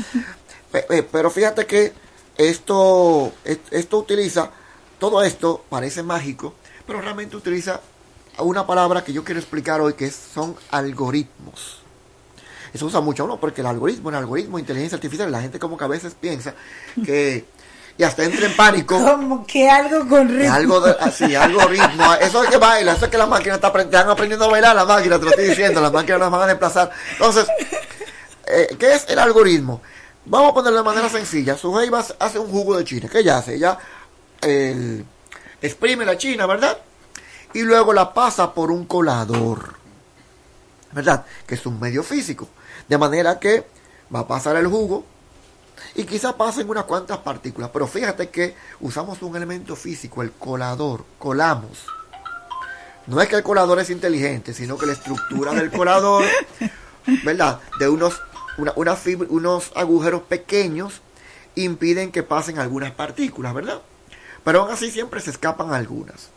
Pe- pe- Pero fíjate que esto, est- esto utiliza, todo esto parece mágico, pero realmente utiliza una palabra que yo quiero explicar hoy, que son algoritmos. Eso usa mucho, ¿no? Porque el algoritmo, el algoritmo inteligencia artificial, la gente como que a veces piensa que, y hasta entra en pánico. Como que algo con ritmo. algo de, así, algo ritmo. <laughs> Eso es que baila, eso es que la máquina está aprendiendo, están aprendiendo a bailar la máquina, te lo estoy diciendo, las máquinas nos van a desplazar. Entonces, eh, ¿qué es el algoritmo? Vamos a ponerlo de manera sencilla. Sujei va a- hace un jugo de china. ¿Qué ella hace? Ella el- exprime la china, ¿verdad? Y luego la pasa por un colador. ¿Verdad? Que es un medio físico. De manera que va a pasar el jugo y quizá pasen unas cuantas partículas. Pero fíjate que usamos un elemento físico, el colador. Colamos. No es que el colador es inteligente, sino que la estructura del <laughs> colador, ¿verdad? De unos, una- fibra- unos agujeros pequeños impiden que pasen algunas partículas, ¿verdad? Pero aún así siempre se escapan algunas.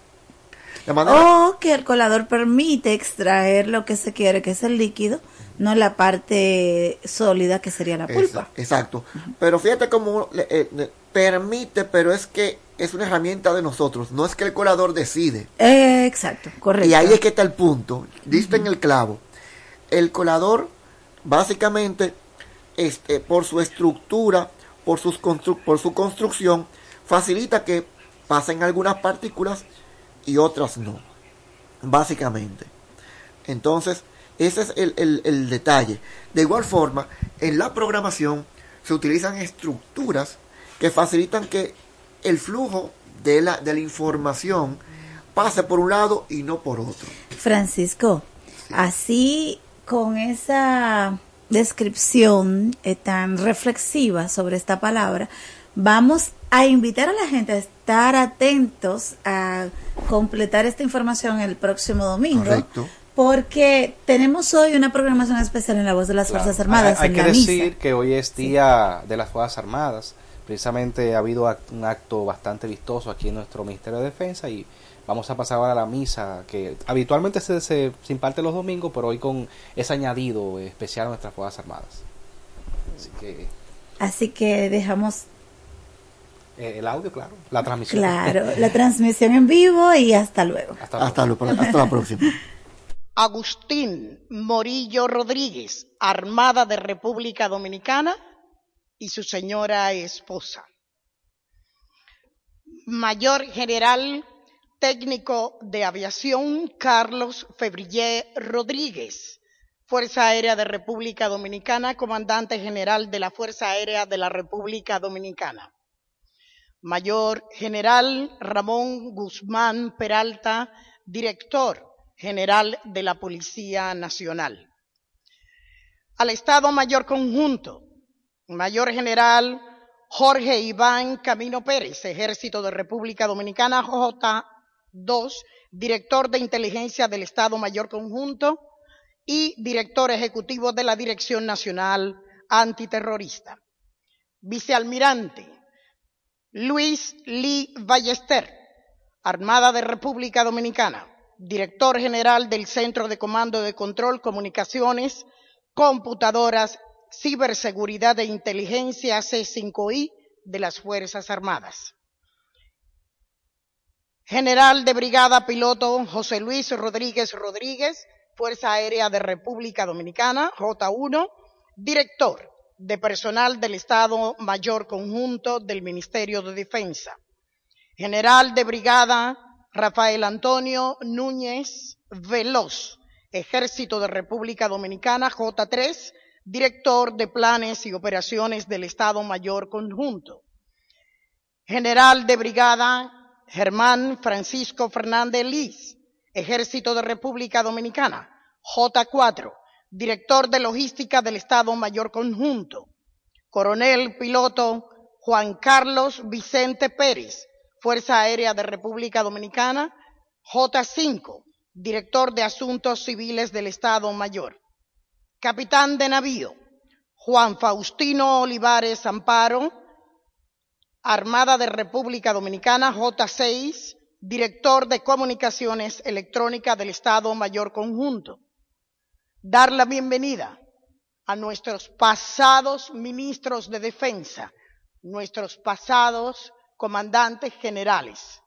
O que el colador permite extraer lo que se quiere, que es el líquido, no la parte sólida que sería la pulpa. Exacto. Pero fíjate cómo eh, permite, pero es que es una herramienta de nosotros, no es que el colador decide. exacto, correcto. Y ahí es que está el punto, diste en el clavo. El colador, básicamente, este, por su estructura, por, sus por su construcción, facilita que pasen algunas partículas y otras no, básicamente. Entonces, ese es el, el detalle. De igual forma, en la programación se utilizan estructuras que facilitan que el flujo de la, de la información pase por un lado y no por otro. Francisco, así con esa descripción eh, tan reflexiva sobre esta palabra, vamos a invitar a la gente a estar atentos a completar esta información el próximo domingo. Correcto. Porque tenemos hoy una programación especial en la voz de las Fuerzas Armadas. Hay, que decir que hoy es día de las Fuerzas Armadas Precisamente ha habido un acto bastante vistoso aquí en nuestro Ministerio de Defensa y vamos a pasar ahora a la misa que habitualmente se, se, imparte los domingos, pero hoy con ese añadido especial a nuestras Fuerzas Armadas. Así que, Así que dejamos eh, el audio, claro, la transmisión. Claro, <laughs> la transmisión en vivo y hasta luego. Hasta, hasta la próxima. Agustín Morillo Rodríguez, Armada de República Dominicana, y su señora esposa. Mayor General Técnico de Aviación Carlos Febrillé Rodríguez, Fuerza Aérea de República Dominicana, Comandante General de la Fuerza Aérea de la República Dominicana. Mayor General Ramón Guzmán Peralta, Director General de la Policía Nacional. Al Estado Mayor Conjunto, Mayor General Jorge Iván Camino Pérez, Ejército de República Dominicana, J2, Director de Inteligencia del Estado Mayor Conjunto y Director Ejecutivo de la Dirección Nacional Antiterrorista. Vicealmirante Luis Lee Ballester, Armada de República Dominicana, Director General del Centro de Comando de Control Comunicaciones, Computadoras ciberseguridad e inteligencia C5I de las Fuerzas Armadas. General de Brigada Piloto José Luis Rodríguez Rodríguez, Fuerza Aérea de República Dominicana, J1, Director de Personal del Estado Mayor Conjunto del Ministerio de Defensa. General de Brigada Rafael Antonio Núñez Veloz, Ejército de República Dominicana, J3, director de planes y operaciones del Estado Mayor Conjunto. General de Brigada Germán Francisco Fernández Liz, Ejército de República Dominicana. J4, director de logística del Estado Mayor Conjunto. Coronel piloto Juan Carlos Vicente Pérez, Fuerza Aérea de República Dominicana. J5, director de Asuntos Civiles del Estado Mayor. Capitán de navío, Juan Faustino Olivares Amparo, Armada de República Dominicana, J6, Director de Comunicaciones Electrónicas del Estado Mayor Conjunto. Dar la bienvenida a nuestros pasados ministros de defensa, nuestros pasados comandantes generales.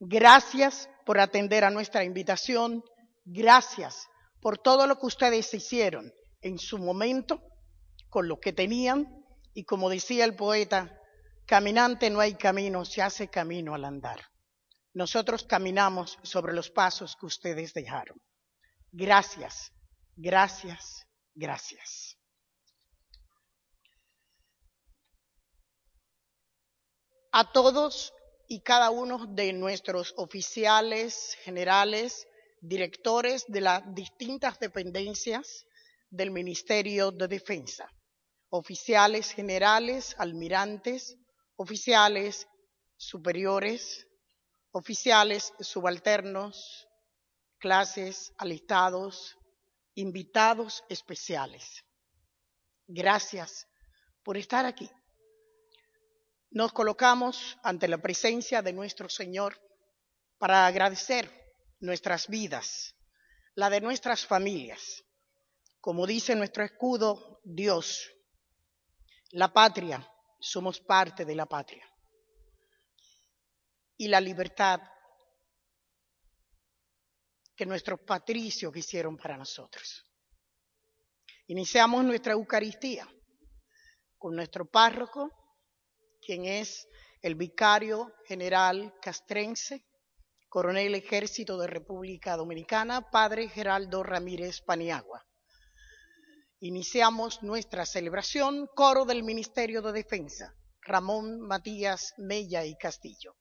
Gracias por atender a nuestra invitación. Gracias por todo lo que ustedes hicieron en su momento con lo que tenían y como decía el poeta, caminante no hay camino, se hace camino al andar. Nosotros caminamos sobre los pasos que ustedes dejaron. Gracias, gracias, gracias. A todos y cada uno de nuestros oficiales, generales, directores de las distintas dependencias, del Ministerio de Defensa, oficiales generales, almirantes, oficiales superiores, oficiales subalternos, clases, alistados, invitados especiales. Gracias por estar aquí. Nos colocamos ante la presencia de nuestro Señor para agradecer nuestras vidas, la de nuestras familias. Como dice nuestro escudo, Dios, la patria, somos parte de la patria. Y la libertad que nuestros patricios hicieron para nosotros. Iniciamos nuestra Eucaristía con nuestro párroco, quien es el vicario general castrense, coronel ejército de República Dominicana, padre Geraldo Ramírez Paniagua. Iniciamos nuestra celebración, coro del Ministerio de Defensa, Ramón Matías Mella y Castillo.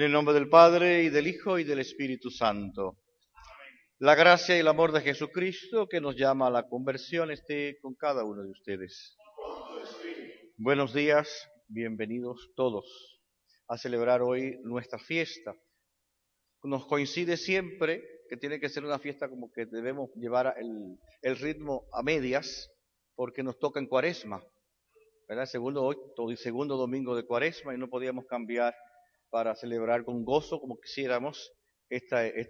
En el nombre del Padre, y del Hijo, y del Espíritu Santo. La gracia y el amor de Jesucristo que nos llama a la conversión esté con cada uno de ustedes. Buenos días, bienvenidos todos a celebrar hoy nuestra fiesta. Nos coincide siempre que tiene que ser una fiesta como que debemos llevar el, ritmo a medias porque nos toca en cuaresma. ¿verdad? Segundo, hoy, segundo domingo de cuaresma y no podíamos cambiar para celebrar con gozo como quisiéramos este,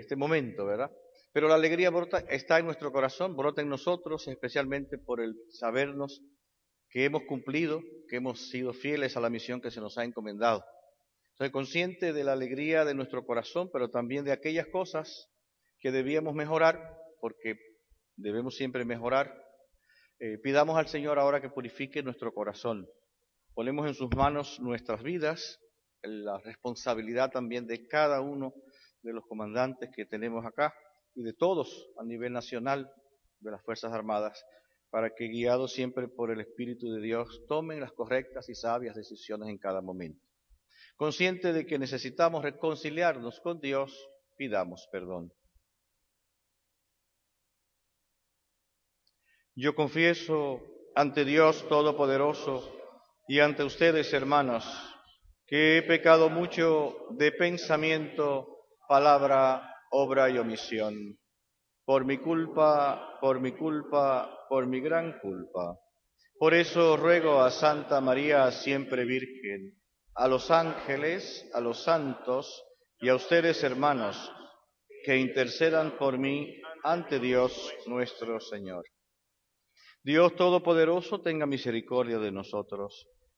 este momento, ¿verdad? Pero la alegría brota, está en nuestro corazón, brota en nosotros, especialmente por el sabernos que hemos cumplido, que hemos sido fieles a la misión que se nos ha encomendado. Soy consciente de la alegría de nuestro corazón, pero también de aquellas cosas que debíamos mejorar, porque debemos siempre mejorar eh, pidamos al Señor ahora que purifique nuestro corazón. Ponemos en sus manos nuestras vidas, la responsabilidad también de cada uno de los comandantes que tenemos acá y de todos a nivel nacional de las Fuerzas Armadas, para que guiados siempre por el Espíritu de Dios tomen las correctas y sabias decisiones en cada momento. Consciente de que necesitamos reconciliarnos con Dios, pidamos perdón. Yo confieso ante Dios Todopoderoso y ante ustedes, hermanos, que he pecado mucho de pensamiento, palabra, obra y omisión. Por mi culpa, por mi culpa, por mi gran culpa. Por eso ruego a Santa María, siempre Virgen, a los ángeles, a los santos y a ustedes, hermanos, que intercedan por mí ante Dios nuestro Señor. Dios Todopoderoso tenga misericordia de nosotros,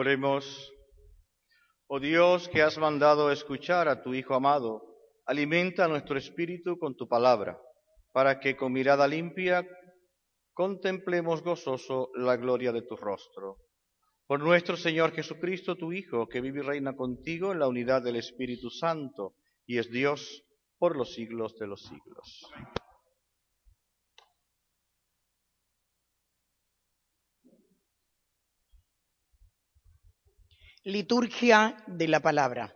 Oremos. Oh Dios, que has mandado escuchar a tu Hijo amado, alimenta nuestro espíritu con tu palabra, para que con mirada limpia contemplemos gozoso la gloria de tu rostro. Por nuestro Señor Jesucristo, tu Hijo, que vive y reina contigo en la unidad del Espíritu Santo, y es Dios por los siglos de los siglos. Liturgia de la palabra.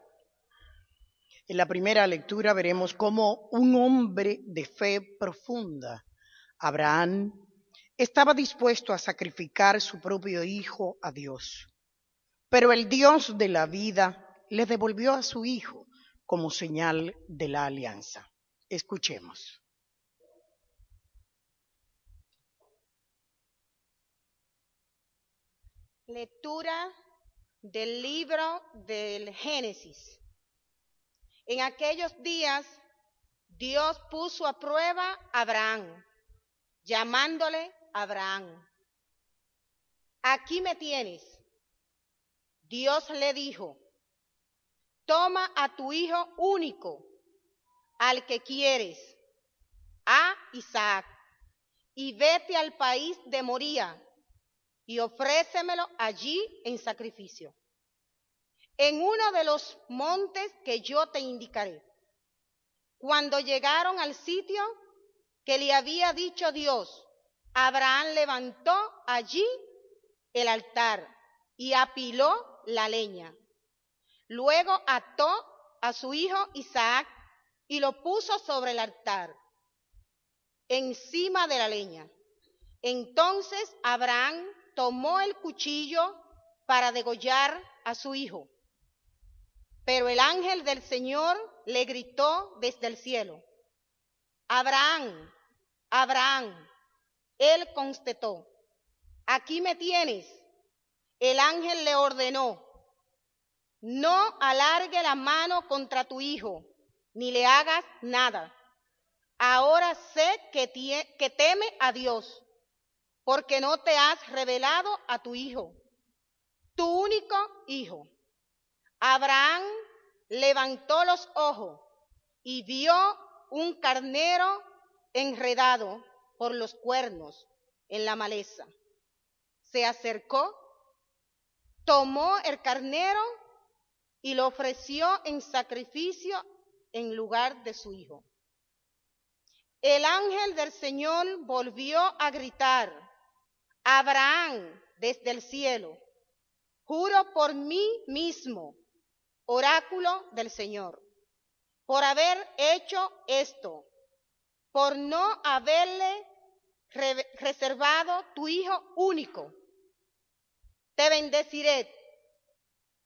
En la primera lectura veremos cómo un hombre de fe profunda, Abraham, estaba dispuesto a sacrificar su propio hijo a Dios. Pero el Dios de la vida le devolvió a su hijo como señal de la alianza. Escuchemos. Lectura del libro del Génesis. En aquellos días Dios puso a prueba a Abraham, llamándole Abraham. Aquí me tienes. Dios le dijo, toma a tu hijo único, al que quieres, a Isaac, y vete al país de Moría y ofrécemelo allí en sacrificio, en uno de los montes que yo te indicaré. Cuando llegaron al sitio que le había dicho Dios, Abraham levantó allí el altar y apiló la leña. Luego ató a su hijo Isaac y lo puso sobre el altar, encima de la leña. Entonces Abraham tomó el cuchillo para degollar a su hijo. Pero el ángel del Señor le gritó desde el cielo, Abraham, Abraham. Él contestó, aquí me tienes. El ángel le ordenó, no alargue la mano contra tu hijo, ni le hagas nada. Ahora sé que, que teme a Dios porque no te has revelado a tu hijo, tu único hijo. Abraham levantó los ojos y vio un carnero enredado por los cuernos en la maleza. Se acercó, tomó el carnero y lo ofreció en sacrificio en lugar de su hijo. El ángel del Señor volvió a gritar Abraham desde el cielo, juro por mí mismo, oráculo del Señor, por haber hecho esto, por no haberle reservado tu Hijo único. Te bendeciré,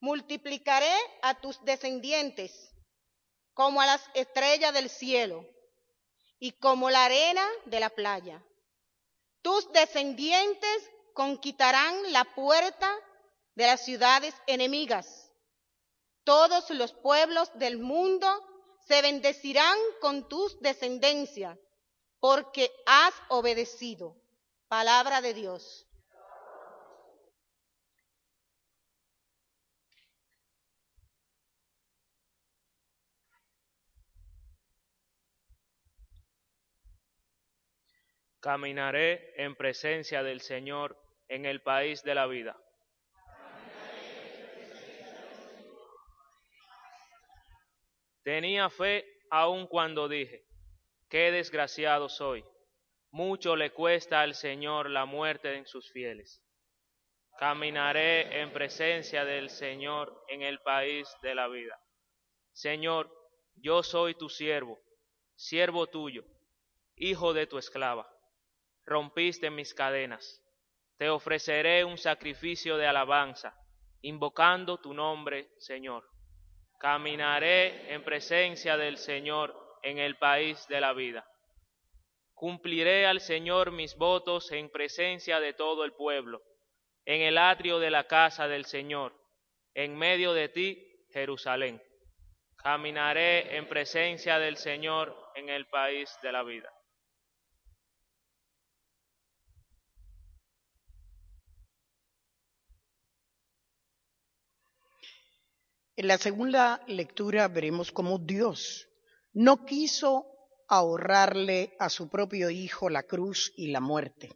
multiplicaré a tus descendientes como a las estrellas del cielo y como la arena de la playa. Tus descendientes conquistarán la puerta de las ciudades enemigas. Todos los pueblos del mundo se bendecirán con tus descendencias, porque has obedecido. Palabra de Dios. Caminaré en presencia del Señor en el país de la vida. Tenía fe aun cuando dije, qué desgraciado soy. Mucho le cuesta al Señor la muerte en sus fieles. Caminaré en presencia del Señor en el país de la vida. Señor, yo soy tu siervo, siervo tuyo, hijo de tu esclava rompiste mis cadenas. Te ofreceré un sacrificio de alabanza, invocando tu nombre, Señor. Caminaré en presencia del Señor en el país de la vida. Cumpliré al Señor mis votos en presencia de todo el pueblo, en el atrio de la casa del Señor, en medio de ti, Jerusalén. Caminaré en presencia del Señor en el país de la vida. En la segunda lectura veremos cómo Dios no quiso ahorrarle a su propio Hijo la cruz y la muerte.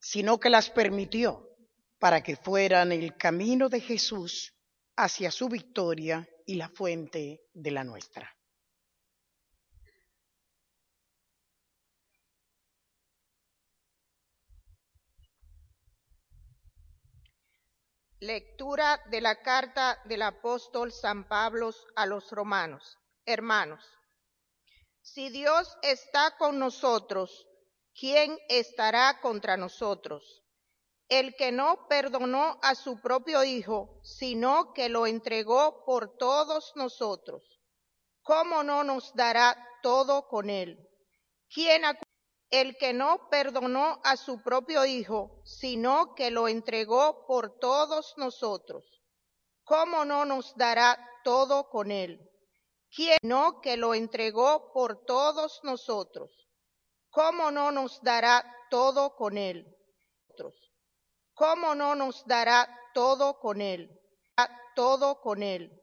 sino que las permitió para que fueran el camino de Jesús hacia su victoria y la fuente de la nuestra. Lectura de la carta del apóstol San Pablo a los romanos. Hermanos, si Dios está con nosotros, ¿quién estará contra nosotros? El que no perdonó a su propio Hijo, sino que lo entregó por todos nosotros, ¿cómo no nos dará todo con él? ¿Quién el que no perdonó a su propio Hijo, sino que lo entregó por todos nosotros, ¿cómo no nos dará todo con él? ¿Quién no que lo entregó por todos nosotros? ¿Cómo no nos dará todo con él? ¿Cómo no nos dará todo con él? Todo con él.